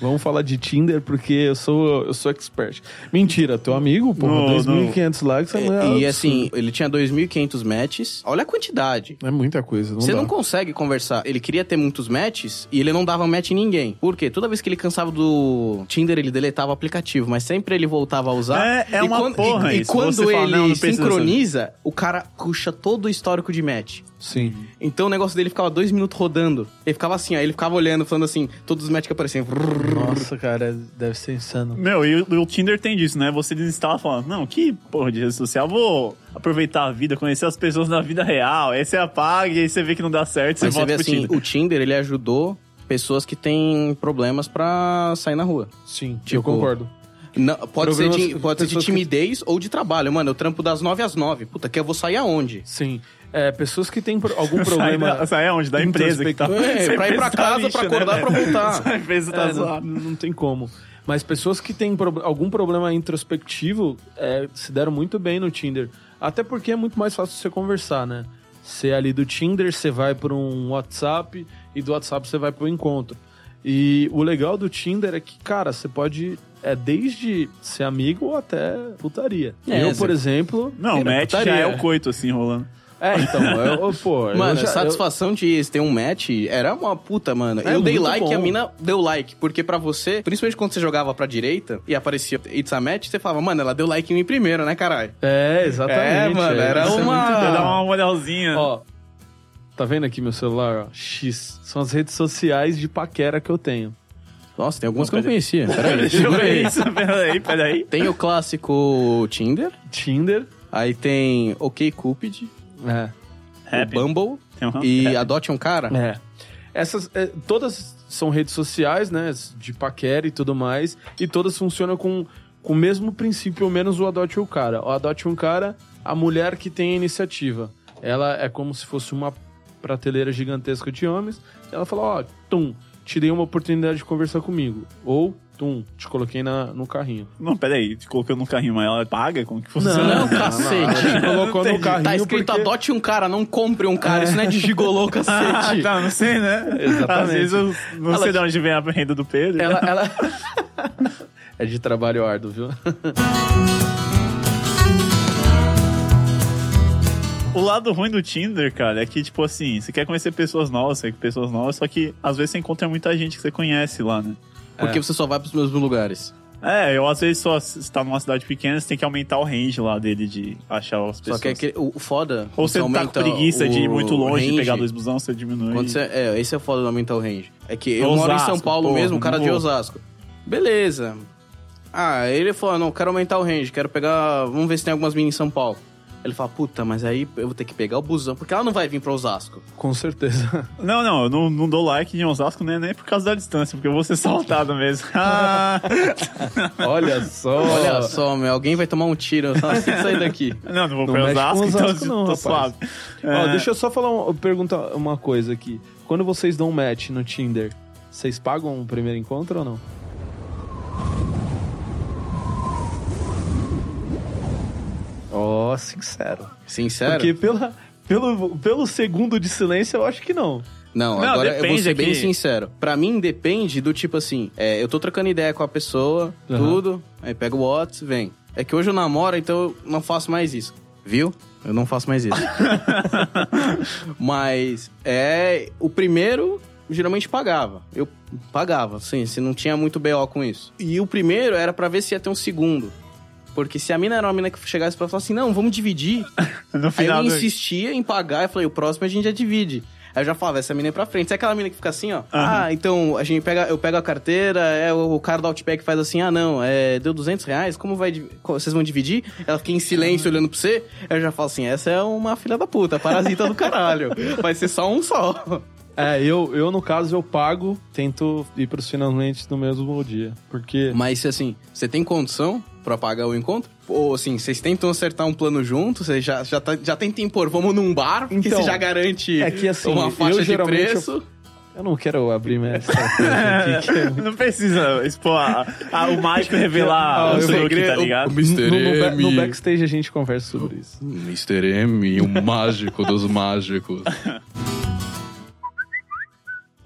C: Vamos falar de Tinder porque eu sou, eu sou expert. Mentira, teu amigo, porra,
A: No-
C: 2.500 likes é,
B: E,
C: absurdo.
B: e assim, ele tinha 2.500 matches. Olha a quantidade.
C: É muita coisa. Não
B: Você
C: dá.
B: não consegue conversar. Ele queria ter muitos matches e ele não dava match em ninguém. Por quê? Toda vez que ele cansava do Tinder, ele deletava o aplicativo, mas sempre ele voltava a usar.
A: É- é
B: e
A: uma
B: quando,
A: porra
B: E, e quando
A: Você fala,
B: ele
A: não, não precisa
B: sincroniza, o cara puxa todo o histórico de match.
C: Sim.
B: Então o negócio dele ficava dois minutos rodando. Ele ficava assim, ó, ele ficava olhando, falando assim, todos os matches que apareciam.
C: Nossa, cara, deve ser insano.
A: Meu, e o, o Tinder tem disso, né? Você desinstala e fala, não, que porra de rede social, vou aproveitar a vida, conhecer as pessoas na vida real. Aí você apaga e aí você vê que não dá certo, você
B: Mas você
A: volta
B: vê
A: pro
B: assim,
A: Tinder.
B: o Tinder, ele ajudou pessoas que têm problemas pra sair na rua.
C: Sim,
B: Tipo,
C: eu concordo.
B: Não, pode ser de, pode ser de
C: pessoas que-
B: timidez ou de trabalho. Mano, eu trampo das 9 às 9. Puta, que eu vou sair aonde?
C: Sim. É, pessoas que têm algum <laughs> problema.
A: Sai, sai aonde? Da empresa que tá.
B: É, pra ir pra
A: tá
B: casa,
A: lixo,
B: pra acordar,
A: né,
B: pra voltar. <laughs>
A: Essa empresa tá
C: É, não,
A: zoada.
C: não tem como. Mas pessoas que têm pro- algum problema introspectivo é, se deram muito bem no Tinder. Até porque é muito mais fácil você conversar, né? Você ali do Tinder, você vai para um WhatsApp e do WhatsApp você vai para o encontro. E o legal do Tinder é que, cara, você pode. É desde ser amigo até putaria.
B: É,
C: eu, por exemplo.
A: Não, match já é o coito, assim, rolando.
C: É, então, eu, eu, pô. eu
B: Mano,
C: já-
B: a satisfação de ter um match era uma puta, mano.
C: É
B: eu dei like
C: bom.
B: e a mina deu like. Porque pra você, principalmente quando você jogava pra direita e aparecia It's a Match, você falava, mano, ela deu like em mim primeiro, né, caralho?
C: É, exatamente.
B: É, mano, era
C: Isso é
B: uma-
A: dá uma moralzinha.
C: Ó, tá vendo aqui meu celular, ó? X. São as redes sociais de paquera que eu tenho.
B: Nossa, tem algumas
A: Não,
B: que eu não conhecia. <laughs> Peraí,
A: Deixa eu
B: segura
A: ver
B: aí.
A: isso, peraí, peraí.
B: Tem o clássico Tinder,
C: Tinder.
B: aí tem OkCupid,
C: É.
A: Happy.
B: o Bumble
A: Tem um-
B: e
A: Happy.
B: Adote um Cara.
C: É. Essas, é, todas são redes sociais, né? De paquera e tudo mais. E todas funcionam com, com o mesmo princípio, menos o adote um cara. O adote um cara, a mulher que tem a iniciativa. Ela é como se fosse uma prateleira gigantesca de homens. Ela fala, ó, tum, te dei uma oportunidade de conversar comigo. Ou, tum, te coloquei na, no carrinho.
A: Não, peraí, te colocou no carrinho, mas ela paga? Como que funciona?
B: Não, cacete.
C: ela te colocou no carrinho
B: Tá escrito
C: porque...
B: adote um cara, não compre um cara. Isso não é de gigolô,
A: Ah,
B: cacete.
A: tá, não sei, né?
C: Exatamente.
A: Às vezes eu não
B: Ela
A: sei de onde vem a renda do Pedro.
C: Ela, ela... <laughs> é de trabalho árduo, viu?
A: O lado ruim do Tinder, cara, é que, tipo assim, você quer conhecer pessoas novas, você quer pessoas novas, só que às vezes você encontra muita gente que você conhece lá, né?
B: Porque você só vai pros mesmos lugares.
A: É, eu às vezes só se tá numa cidade pequena, você tem que aumentar o range lá dele de achar as pessoas.
B: Só que é que o foda.
A: Ou você tá com preguiça de ir muito longe, de
B: range,
A: pegar dois busão, você diminui.
B: Quando você, é, esse é o foda do aumentar o range. É que eu moro em São
A: Osasco,
B: Paulo
A: porra,
B: mesmo, o cara de. Osasco. Beleza. Ah, ele falou, não, quero aumentar o range, quero pegar. Vamos ver se tem algumas minas em São Paulo. Ele fala, puta, mas aí eu vou ter que pegar o busão, porque ela não vai vir pra Osasco.
C: Com certeza. <laughs>
A: Não, não, eu não, não dou like em Osasco né, nem por causa da distância, porque eu vou ser <laughs> saltado mesmo. Ah! <laughs>
C: Olha só.
B: Olha só, meu, alguém vai tomar um tiro assim que sair daqui.
A: não, não vou
C: Não
A: pra Osasco,
C: com
A: então
C: Osasco não,
A: tô
C: rapaz.
A: suave.
C: Ó,
A: É,
C: deixa eu só falar um, perguntar uma coisa aqui. Quando vocês dão um match no Tinder, vocês pagam o primeiro encontro ou não? Ó, sincero.
B: Sincero?
C: Porque pela, pelo, pelo segundo de silêncio, eu acho que não.
B: Não,
A: Não,
B: agora eu vou ser bem
A: aqui.
B: sincero. Pra mim, depende do tipo assim, é, eu tô trocando ideia com a pessoa,
C: Aham.
B: tudo, aí pego o WhatsApp, vem. É que hoje eu namoro, então eu não faço mais isso. Viu? Eu não faço mais isso. <laughs> Mas, é, o primeiro geralmente pagava. Eu pagava, sim, se não tinha muito BO com isso. E o primeiro era pra ver se ia ter um segundo. Porque se a mina era uma mina que chegasse pra falar assim, não, vamos dividir, <laughs>
A: no
B: Aí
A: final
B: eu
A: do...
B: insistia em pagar e falei, o próximo a gente já divide. Aí eu já falava, essa mina é pra frente. Sabe aquela mina que fica assim, ó? Ah, então a gente pega, eu pego a carteira, é o, cara do Outback faz assim, ah não, é, deu 200 reais, como vai, vocês vão dividir? Ela fica em silêncio olhando pra você, aí eu já falo assim, essa é uma filha da puta, parasita do caralho. Vai ser só um só. <laughs>
C: É, eu, eu no caso, eu pago, tento ir pros finalmente no mesmo dia. Porque.
B: Mas se assim, você tem condição pra pagar o encontro? Ou assim, vocês tentam acertar um plano junto, você já, já, tá, já tenta impor, vamos num bar, porque
C: Então,
B: você já garante
C: é que, assim,
B: uma
C: eu
B: faixa de preço.
C: Eu não quero abrir minha <laughs> aqui, que é
A: Não precisa expor a, a- o mágico <laughs> revelar
C: Ah,
A: o
C: eu
B: segredo-
A: tá ligado?
B: o- Mr.
C: no, no,
B: M.
C: no backstage a gente conversa sobre isso.
B: Mr. M, o mágico dos mágicos. <laughs>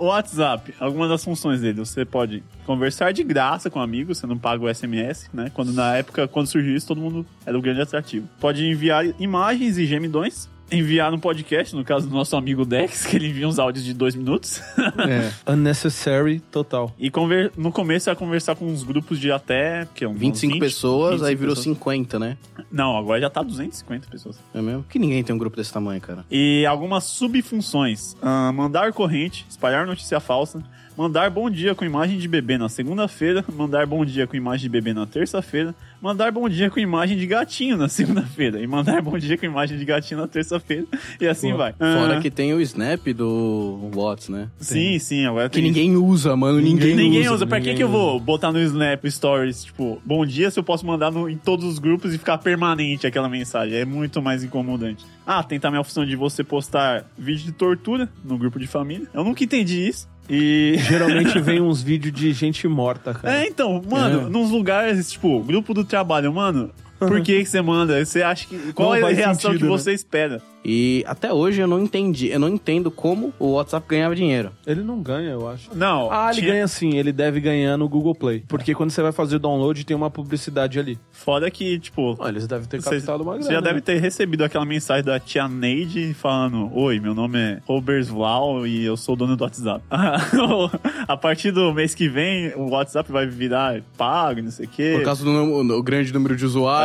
A: O WhatsApp, algumas das funções dele, você pode conversar de graça com amigos, você não paga o SMS, né? Quando na época, quando surgiu isso, todo mundo era o grande atrativo. Pode enviar imagens e gemidões, enviar no podcast, no caso do nosso amigo Dex, que ele envia uns áudios de dois minutos.
C: É. <laughs> Unnecessary total.
A: e conver- no começo é conversar com uns grupos de até que, é uns
B: 25
A: 20,
B: pessoas,
A: 25
B: aí virou
A: pessoas.
B: 50, né?
A: Não, agora já tá 250 pessoas.
B: É mesmo? Que ninguém tem um grupo desse tamanho, cara.
A: E algumas subfunções. Ah, mandar corrente, espalhar notícia falsa, mandar bom dia com imagem de bebê na segunda-feira, mandar bom dia com imagem de bebê na terça-feira, mandar bom dia com imagem de gatinho na segunda-feira, e mandar bom dia com imagem de gatinho na terça-feira, e assim
C: Pô,
A: vai.
B: Fora
A: Ah,
B: que tem o Snap do Whats, né?
A: Sim, sim, agora
B: Que
A: tem
B: ninguém usa, mano. Ninguém,
A: Ninguém
B: usa.
A: usa. Pra que,
C: ninguém
A: que eu vou
C: usa.
A: botar no Snap Stories, tipo, bom dia, se eu posso mandar no- em todos os grupos e ficar permanente aquela mensagem? É muito mais incomodante. Ah, tem também a opção de você postar vídeo de tortura no grupo de família. Eu nunca entendi isso. E. <laughs>
C: Geralmente <laughs> vem uns vídeos de gente morta, cara.
A: É, então, mano,
C: É.
A: nos lugares, tipo, grupo do trabalho, mano, por que que você manda? Você acha que. Qual
C: Não
A: é a reação
C: sentido,
A: que
C: né?
A: você espera?
B: E até hoje eu não entendi, eu não entendo como o WhatsApp ganhava dinheiro.
C: Ele não ganha, eu acho.
A: Não.
C: Ah, ele
A: tinha-
C: ganha sim, ele deve ganhar no Google Play. Porque quando você vai fazer o download, tem uma publicidade ali.
A: Foda que, tipo.
C: Ó, eles devem ter
A: Você,
C: captado uma
A: você
C: grana.
A: já deve
C: né?
A: ter recebido aquela mensagem da tia Neide falando: Oi, meu nome é Roberts Vlau e eu sou dono do WhatsApp. <laughs> a partir do mês que vem, o WhatsApp vai virar pago, não sei o quê.
B: Por causa do, num- do grande número de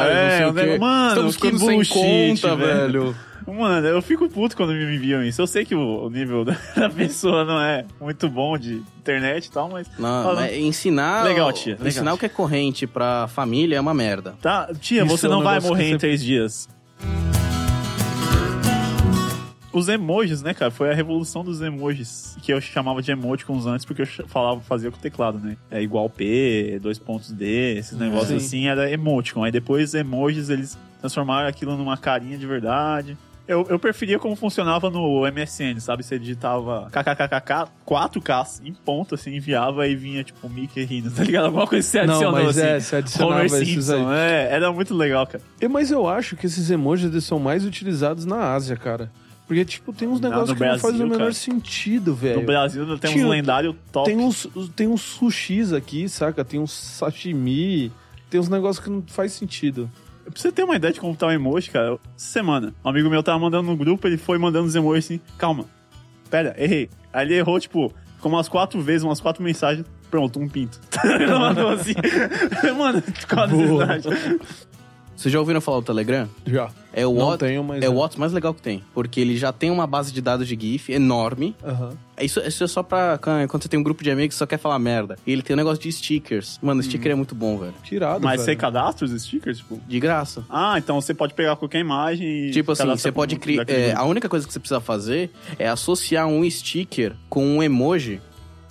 A: É,
B: não sei
A: o
B: o quê.
A: mano,
B: Estamos
A: que
B: ficando sem
A: bullshit,
B: conta,
A: velho.
B: velho.
A: Mano, eu fico puto quando me enviam isso. Eu sei que o, o nível da, <laughs> pessoa não é muito bom de internet e tal, mas.
B: Não, mas ensinar,
A: Legal, tia, legal,
B: ensinar o
A: tia.
B: que é corrente pra família é uma merda.
A: Tá, tia,
C: Isso
A: você
C: é um
A: não vai morrer em três dias. Os emojis, né, cara? Foi a revolução dos emojis. Que eu chamava de emoticons antes, porque eu falava, fazia com o teclado, né? É igual P, dois pontos D, esses negócios
C: Sim.
A: assim, era emoticon. Aí depois emojis, eles transformaram aquilo numa carinha de verdade. Eu, eu preferia como funcionava no MSN, sabe? Você digitava kkkk, 4K em ponto, assim, enviava e vinha, tipo, Mickey rindo, tá ligado? Alguma coisa que você
C: Não,
A: adicionou,
C: mas
A: assim.
C: é, você adicionava
A: Homer Simpson,
C: aí.
A: é, era muito legal, cara.
C: E, Mas eu acho que esses emojis são mais utilizados na Ásia, cara. Porque, tipo, tem uns negócios que não fazem
A: Brasil,
C: o menor
A: cara.
C: sentido, velho.
A: No Brasil temos
C: Tinha-
A: um lendário top.
C: Tem uns, tem uns sushis aqui, saca? Tem uns sashimi. Tem uns negócios que não faz sentido.
A: Pra você ter uma ideia de como tá o emoji, cara, essa semana, um amigo meu tava mandando no grupo, ele foi mandando os emojis assim, calma, pera, errei. Aí ele errou, tipo, com umas quatro vezes, umas quatro mensagens, pronto, um pinto. <laughs> ele mandou assim. <laughs> Mano, necessidade?
B: Vocês já ouviram falar do Telegram?
C: Já.
B: É o
C: Não
B: What-
C: tenho, mas
B: É o
C: é.
B: WhatsApp mais legal que tem. Porque ele já tem uma base de dados de GIF enorme.
C: Aham.
B: Isso, isso é só pra quando você tem um grupo de amigos que só quer falar merda. E ele tem um negócio de stickers. Mano, sticker é muito bom, velho.
C: Tirado,
A: Mas você
C: velho.
A: cadastra os stickers, tipo?
B: De graça.
A: Ah, então você pode pegar qualquer imagem e...
B: Tipo assim, você pode criar.
A: grupo.
B: a única coisa que você precisa fazer é associar um sticker com um emoji.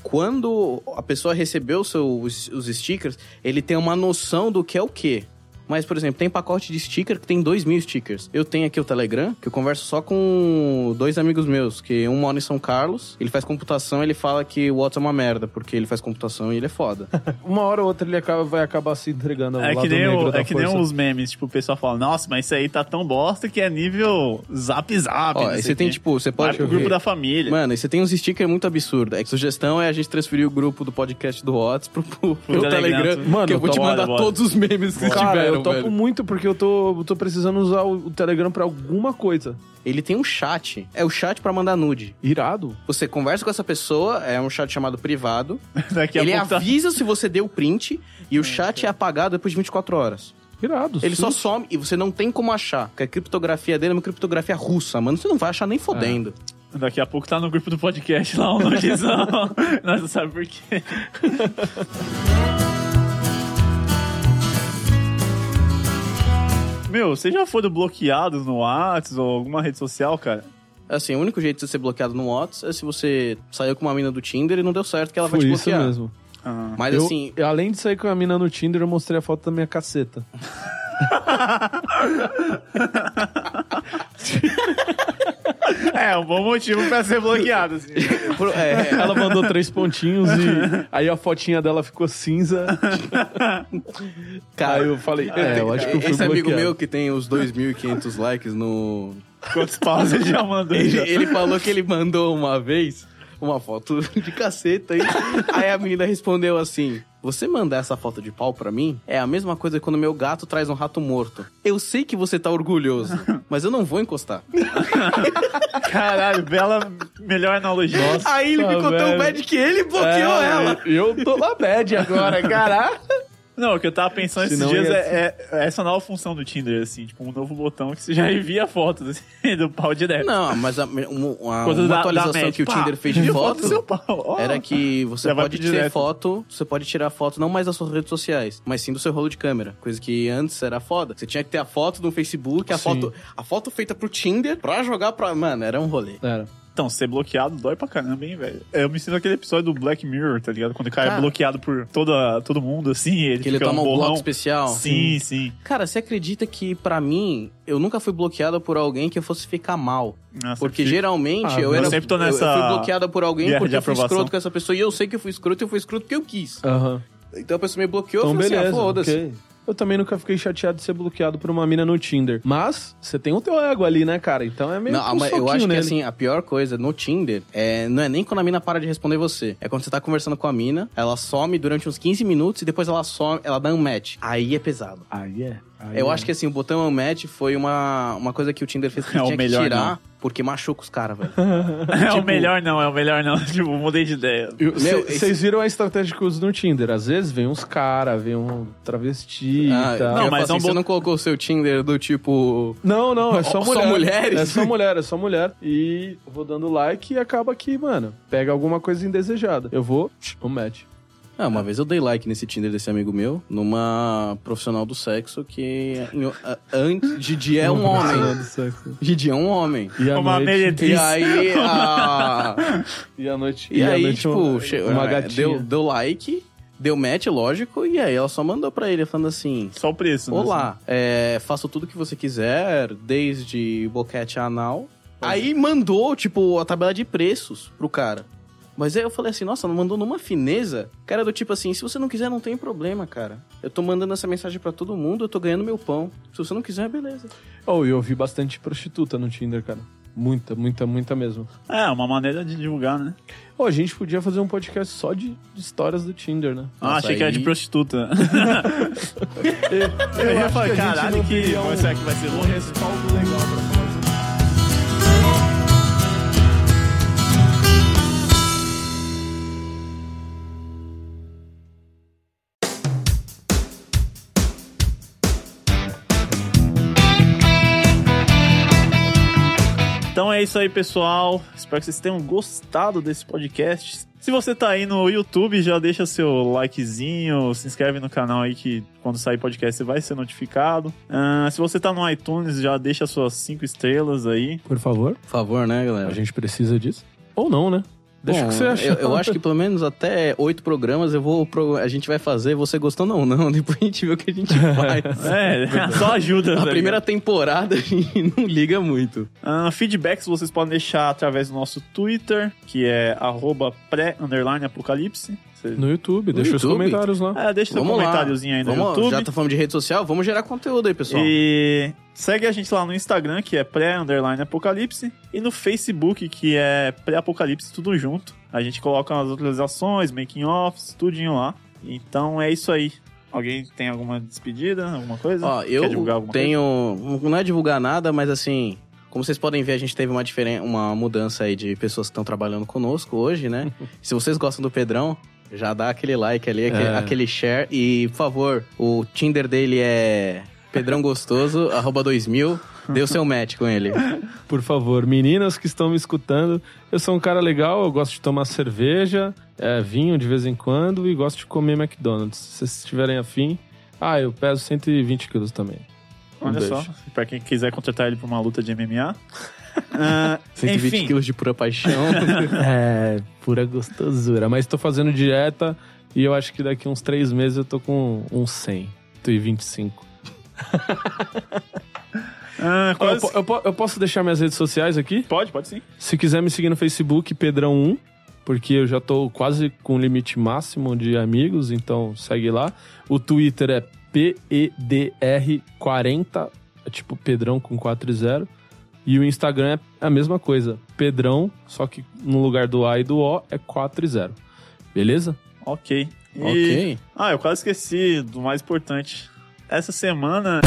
B: Quando a pessoa recebeu os seus, os stickers, ele tem uma noção do que é o que. Mas, por exemplo, tem pacote de sticker que tem 2 mil stickers. Eu tenho aqui o Telegram, que eu converso só com dois amigos meus, que um mora em São Carlos, ele faz computação ele fala que o WhatsApp é uma merda, porque ele faz computação e ele é foda. <laughs>
C: Uma hora ou outra ele acaba, vai acabar se entregando ao
A: É
C: lado
A: que, nem
C: negro
A: o,
C: da
A: é que nem os memes, tipo, o pessoal fala, nossa, mas isso aí tá tão bosta que é nível zap zap.
B: Ó, aí você
A: o
B: tem, tipo, você pode...
A: pro grupo da família.
B: Mano, e você tem uns stickers muito absurdos. É que sugestão é a gente transferir o grupo do podcast do Whats pro, pro, pro
A: Telegram.
B: Telegram.
C: Mano,
B: que eu vou te
A: bora,
B: mandar
A: bora.
B: todos os memes que
C: Cara,
B: tiveram,
C: eu topo
B: velho.
C: muito porque eu tô, eu tô precisando usar o, o Telegram pra alguma coisa.
B: Ele tem um chat. É o chat pra mandar nude.
C: Irado.
B: Você conversa com essa pessoa, é um chat chamado privado. <laughs>
A: Daqui a
B: ele
A: pouco tá...
B: avisa se você deu o print e o chat é apagado depois de 24 horas.
C: Irado.
B: Ele só
C: sim.
B: some e você não tem como achar. Porque a criptografia dele é uma criptografia russa, mano. Você não vai achar nem fodendo.
A: Daqui a pouco tá no grupo do podcast lá, o notição. Nós <laughs> não sabemos por quê. <laughs> Meu, vocês já foram bloqueados no WhatsApp ou alguma rede social, cara?
B: Assim, o único jeito de você ser bloqueado no Whats é se você saiu com uma mina do Tinder e não deu certo que ela vai
C: Foi
B: te
C: isso
B: bloquear.
C: mesmo.
A: Ah.
B: Mas
C: Eu-
B: assim,
C: eu, além de sair com a mina no Tinder, eu mostrei a foto da minha caceta. <laughs> <laughs>
A: É, um bom motivo pra ser bloqueado, assim.
B: é,
C: Ela mandou três pontinhos e aí a fotinha dela ficou cinza.
B: cara,
C: Aí eu falei, é, eu acho que eu fui
B: esse amigo
C: bloqueado.
B: meu que tem os 2.500 likes no...
A: Quantos paus ele já mandou?
B: Ele,
A: já?
B: ele falou que ele mandou uma vez uma foto de caceta. Aí, aí a menina respondeu assim... Você mandar essa foto de pau pra mim é a mesma coisa que quando meu gato traz um rato morto. Eu sei que você tá orgulhoso, <laughs> mas eu não vou encostar. <laughs>
A: Caralho, bela, melhor analogia.
B: Aí ele ficou tão
C: velho.
B: bad que ele bloqueou
C: É,
B: ela.
C: Eu tô na bad agora, caralho. <laughs>
A: Não, o que eu tava pensando esses
C: Senão
A: dias
C: ia-
A: é, é essa nova função do Tinder, assim, tipo, um novo botão que você já <laughs> envia fotos assim, <laughs> do pau direto.
B: Não, mas a, uma, uma-
A: Coisa
B: uma
A: da- da
B: atualização
A: match,
B: que o
A: pá,
B: Tinder fez de
A: envia
B: foto
A: do seu pau. ó.
B: era que você
A: Já vai
B: pode
A: pro
B: ter
A: direto.
B: foto, você pode tirar foto não mais das suas redes sociais, mas sim do seu rolo de câmera. Coisa que antes era foda. Você tinha que ter a foto no Facebook, a
C: Sim.
B: foto, a foto feita pro Tinder pra jogar pra. Mano, era um rolê.
C: Era.
A: Então, ser bloqueado dói pra caramba, hein, velho? Eu me sinto aquele episódio do Black Mirror, tá ligado? Quando o cara
B: Cara.
A: é bloqueado por toda, todo mundo, assim, ele
B: Que ele
A: fica
B: toma um bloco especial.
A: Sim, sim.
B: Cara, você acredita que, pra mim, eu nunca fui bloqueado por alguém que eu fosse ficar mal?
A: Nossa,
B: Porque
A: eu
B: geralmente
C: Ah,
B: eu
C: eu
B: era.
A: sempre tô
B: eu-
A: nessa
B: Eu, fui bloqueado por alguém
A: guerra
B: porque eu fui escroto com essa pessoa. E eu sei que eu fui escroto e eu fui escroto porque eu quis.
C: Aham.
B: Então a pessoa me bloqueou,
C: Então,
B: eu falei
C: beleza.
B: assim, ah, foda-se.
C: ok. Eu também nunca fiquei chateado de ser bloqueado por uma mina no Tinder. Mas, você tem o teu ego ali, né, cara? Então é meio
B: Não,
C: que um
B: mas eu acho que
C: nele.
B: assim, a pior coisa no Tinder é, não é nem quando a mina para de responder você. É quando você tá conversando com a mina, ela some durante uns 15 minutos e depois ela some, ela dá um match. Aí é pesado.
C: Aí é. Aí
B: Eu
C: é.
B: acho que assim, o botão match foi uma, uma coisa que o Tinder fez que <laughs>
A: É o
B: tinha que tirar,
A: não.
B: porque machuca os caras, velho. <laughs> <laughs>
A: É o
B: Tipo-
A: melhor não, é o melhor não. Tipo, mudei de ideia.
C: Vocês
B: esse-
C: viram a estratégia que eu uso no Tinder? Às vezes vem uns cara, vem um travesti
B: Ah,
C: e tal.
A: Não, mas
B: assim,
A: é um
B: você
A: bo-
B: não colocou o seu Tinder do tipo.
C: Não, não, é só
B: Só
C: mulher.
B: mulheres?
C: É só mulher, é só mulher. E eu vou dando like e acaba que, mano, pega alguma coisa indesejada. Eu vou, um match.
B: Ah, uma vez eu dei like nesse Tinder desse amigo meu, numa profissional do sexo que em- a- antes Didi é um homem. Didi é um homem.
C: E a
A: Uma
C: noite,
A: meretriz.
B: E aí, a...
C: e a noite,
B: e
C: a
B: aí
C: noite
B: tipo,
C: uma,
B: che-
C: uma
B: é,
C: gatinha.
B: deu, deu like, deu match, lógico, e aí ela só mandou pra ele falando assim:
A: Só o preço, né?
B: Olá, é, faço tudo que você quiser, desde boquete anal. Aí mandou, tipo, a tabela de preços pro cara. Mas aí eu falei assim, nossa, não mandou numa fineza. Cara, do tipo assim, se você não quiser, não tem problema, cara. Eu tô mandando essa mensagem pra todo mundo, eu tô ganhando meu pão. Se você não quiser, beleza.
C: Oh, eu vi bastante prostituta no Tinder, cara. Muita, muita, muita mesmo.
A: É, uma maneira de divulgar, né?
C: Pô, a gente podia fazer um podcast só de, de histórias do Tinder, né?
A: Ah,
B: Nossa,
A: achei que era
B: aí-
A: de prostituta. <laughs> <laughs>
C: Eu,
A: ia
C: acho
A: falar,
C: que a gente
A: caralho,
C: não
A: que-
C: teria um,
A: será que vai ser
C: um respaldo legal pra
A: Então é isso aí, pessoal. Espero que vocês tenham gostado desse podcast. Se você tá aí no YouTube, já deixa seu likezinho, se inscreve no canal aí que quando sair podcast você vai ser notificado. Ah, se você tá no iTunes, já deixa suas cinco estrelas aí.
C: Por favor,
B: Por favor, né, galera?
C: a gente precisa disso. Ou não, né? Deixa o
B: Bom,
C: que você acha.
B: Eu, eu acho que pelo menos até oito programas eu vou pro- a gente vai fazer, você gostando ou não, <laughs> depois a gente vê o que a gente faz. <laughs>
A: É, <laughs> só ajuda.
B: A
A: tá
B: primeira temporada a gente não liga muito.
A: Ah, feedbacks vocês podem deixar através do nosso Twitter, que é arroba pré-apocalipse. Você-
C: No YouTube, deixa os
B: YouTube?
C: comentários lá.
A: É, deixa seu
B: Vamos lá.
A: comentáriozinho aí no
B: Vamos,
A: YouTube.
B: Já tá falando de rede social, vamos gerar conteúdo aí, pessoal.
A: E segue a gente lá no Instagram, que é pré-apocalipse, e no Facebook, que é pré-apocalipse, tudo junto. A gente coloca as atualizações, making-offs, tudinho lá. Então é isso aí. Alguém tem alguma despedida, alguma coisa?
B: Ó, eu
A: Quer divulgar alguma
B: tenho. Não é divulgar nada, mas assim. Como vocês podem ver, a gente teve uma, diferen... uma mudança aí de pessoas que estão trabalhando conosco hoje, né? <laughs> Se vocês gostam do Pedrão, já dá aquele like ali, aquele,
C: É.
B: aquele share. E, por favor, o Tinder dele é Pedrão Gostoso, <laughs> arroba 2000. Dê o seu match com ele.
C: Por favor, meninas que estão me escutando, eu sou um cara legal, eu gosto de tomar cerveja, é, vinho de vez em quando e gosto de comer McDonald's. Se vocês estiverem afim. Ah, eu peso 120 quilos também. Um
A: Olha
C: beijo.
A: só, pra quem quiser contratar ele pra uma luta de MMA. Ah,
B: 120
A: enfim,
B: quilos de pura paixão. <laughs>
C: É, pura gostosura. Mas tô fazendo dieta e eu acho que daqui uns três meses eu tô com uns 100. 125.
A: ah,
C: Eu, eu po- eu posso deixar minhas redes sociais aqui?
A: Pode, pode sim.
C: Se quiser me seguir no Facebook, Pedrão1, porque eu já tô quase com o limite máximo de amigos, então segue lá. O Twitter é PEDR40, é tipo Pedrão com 4 e 0. E o Instagram é a mesma coisa, Pedrão, só que no lugar do A e do O é 4 e 0. Beleza?
A: Ok. E-
B: ok.
A: Ah, eu quase esqueci do mais importante. Essa semana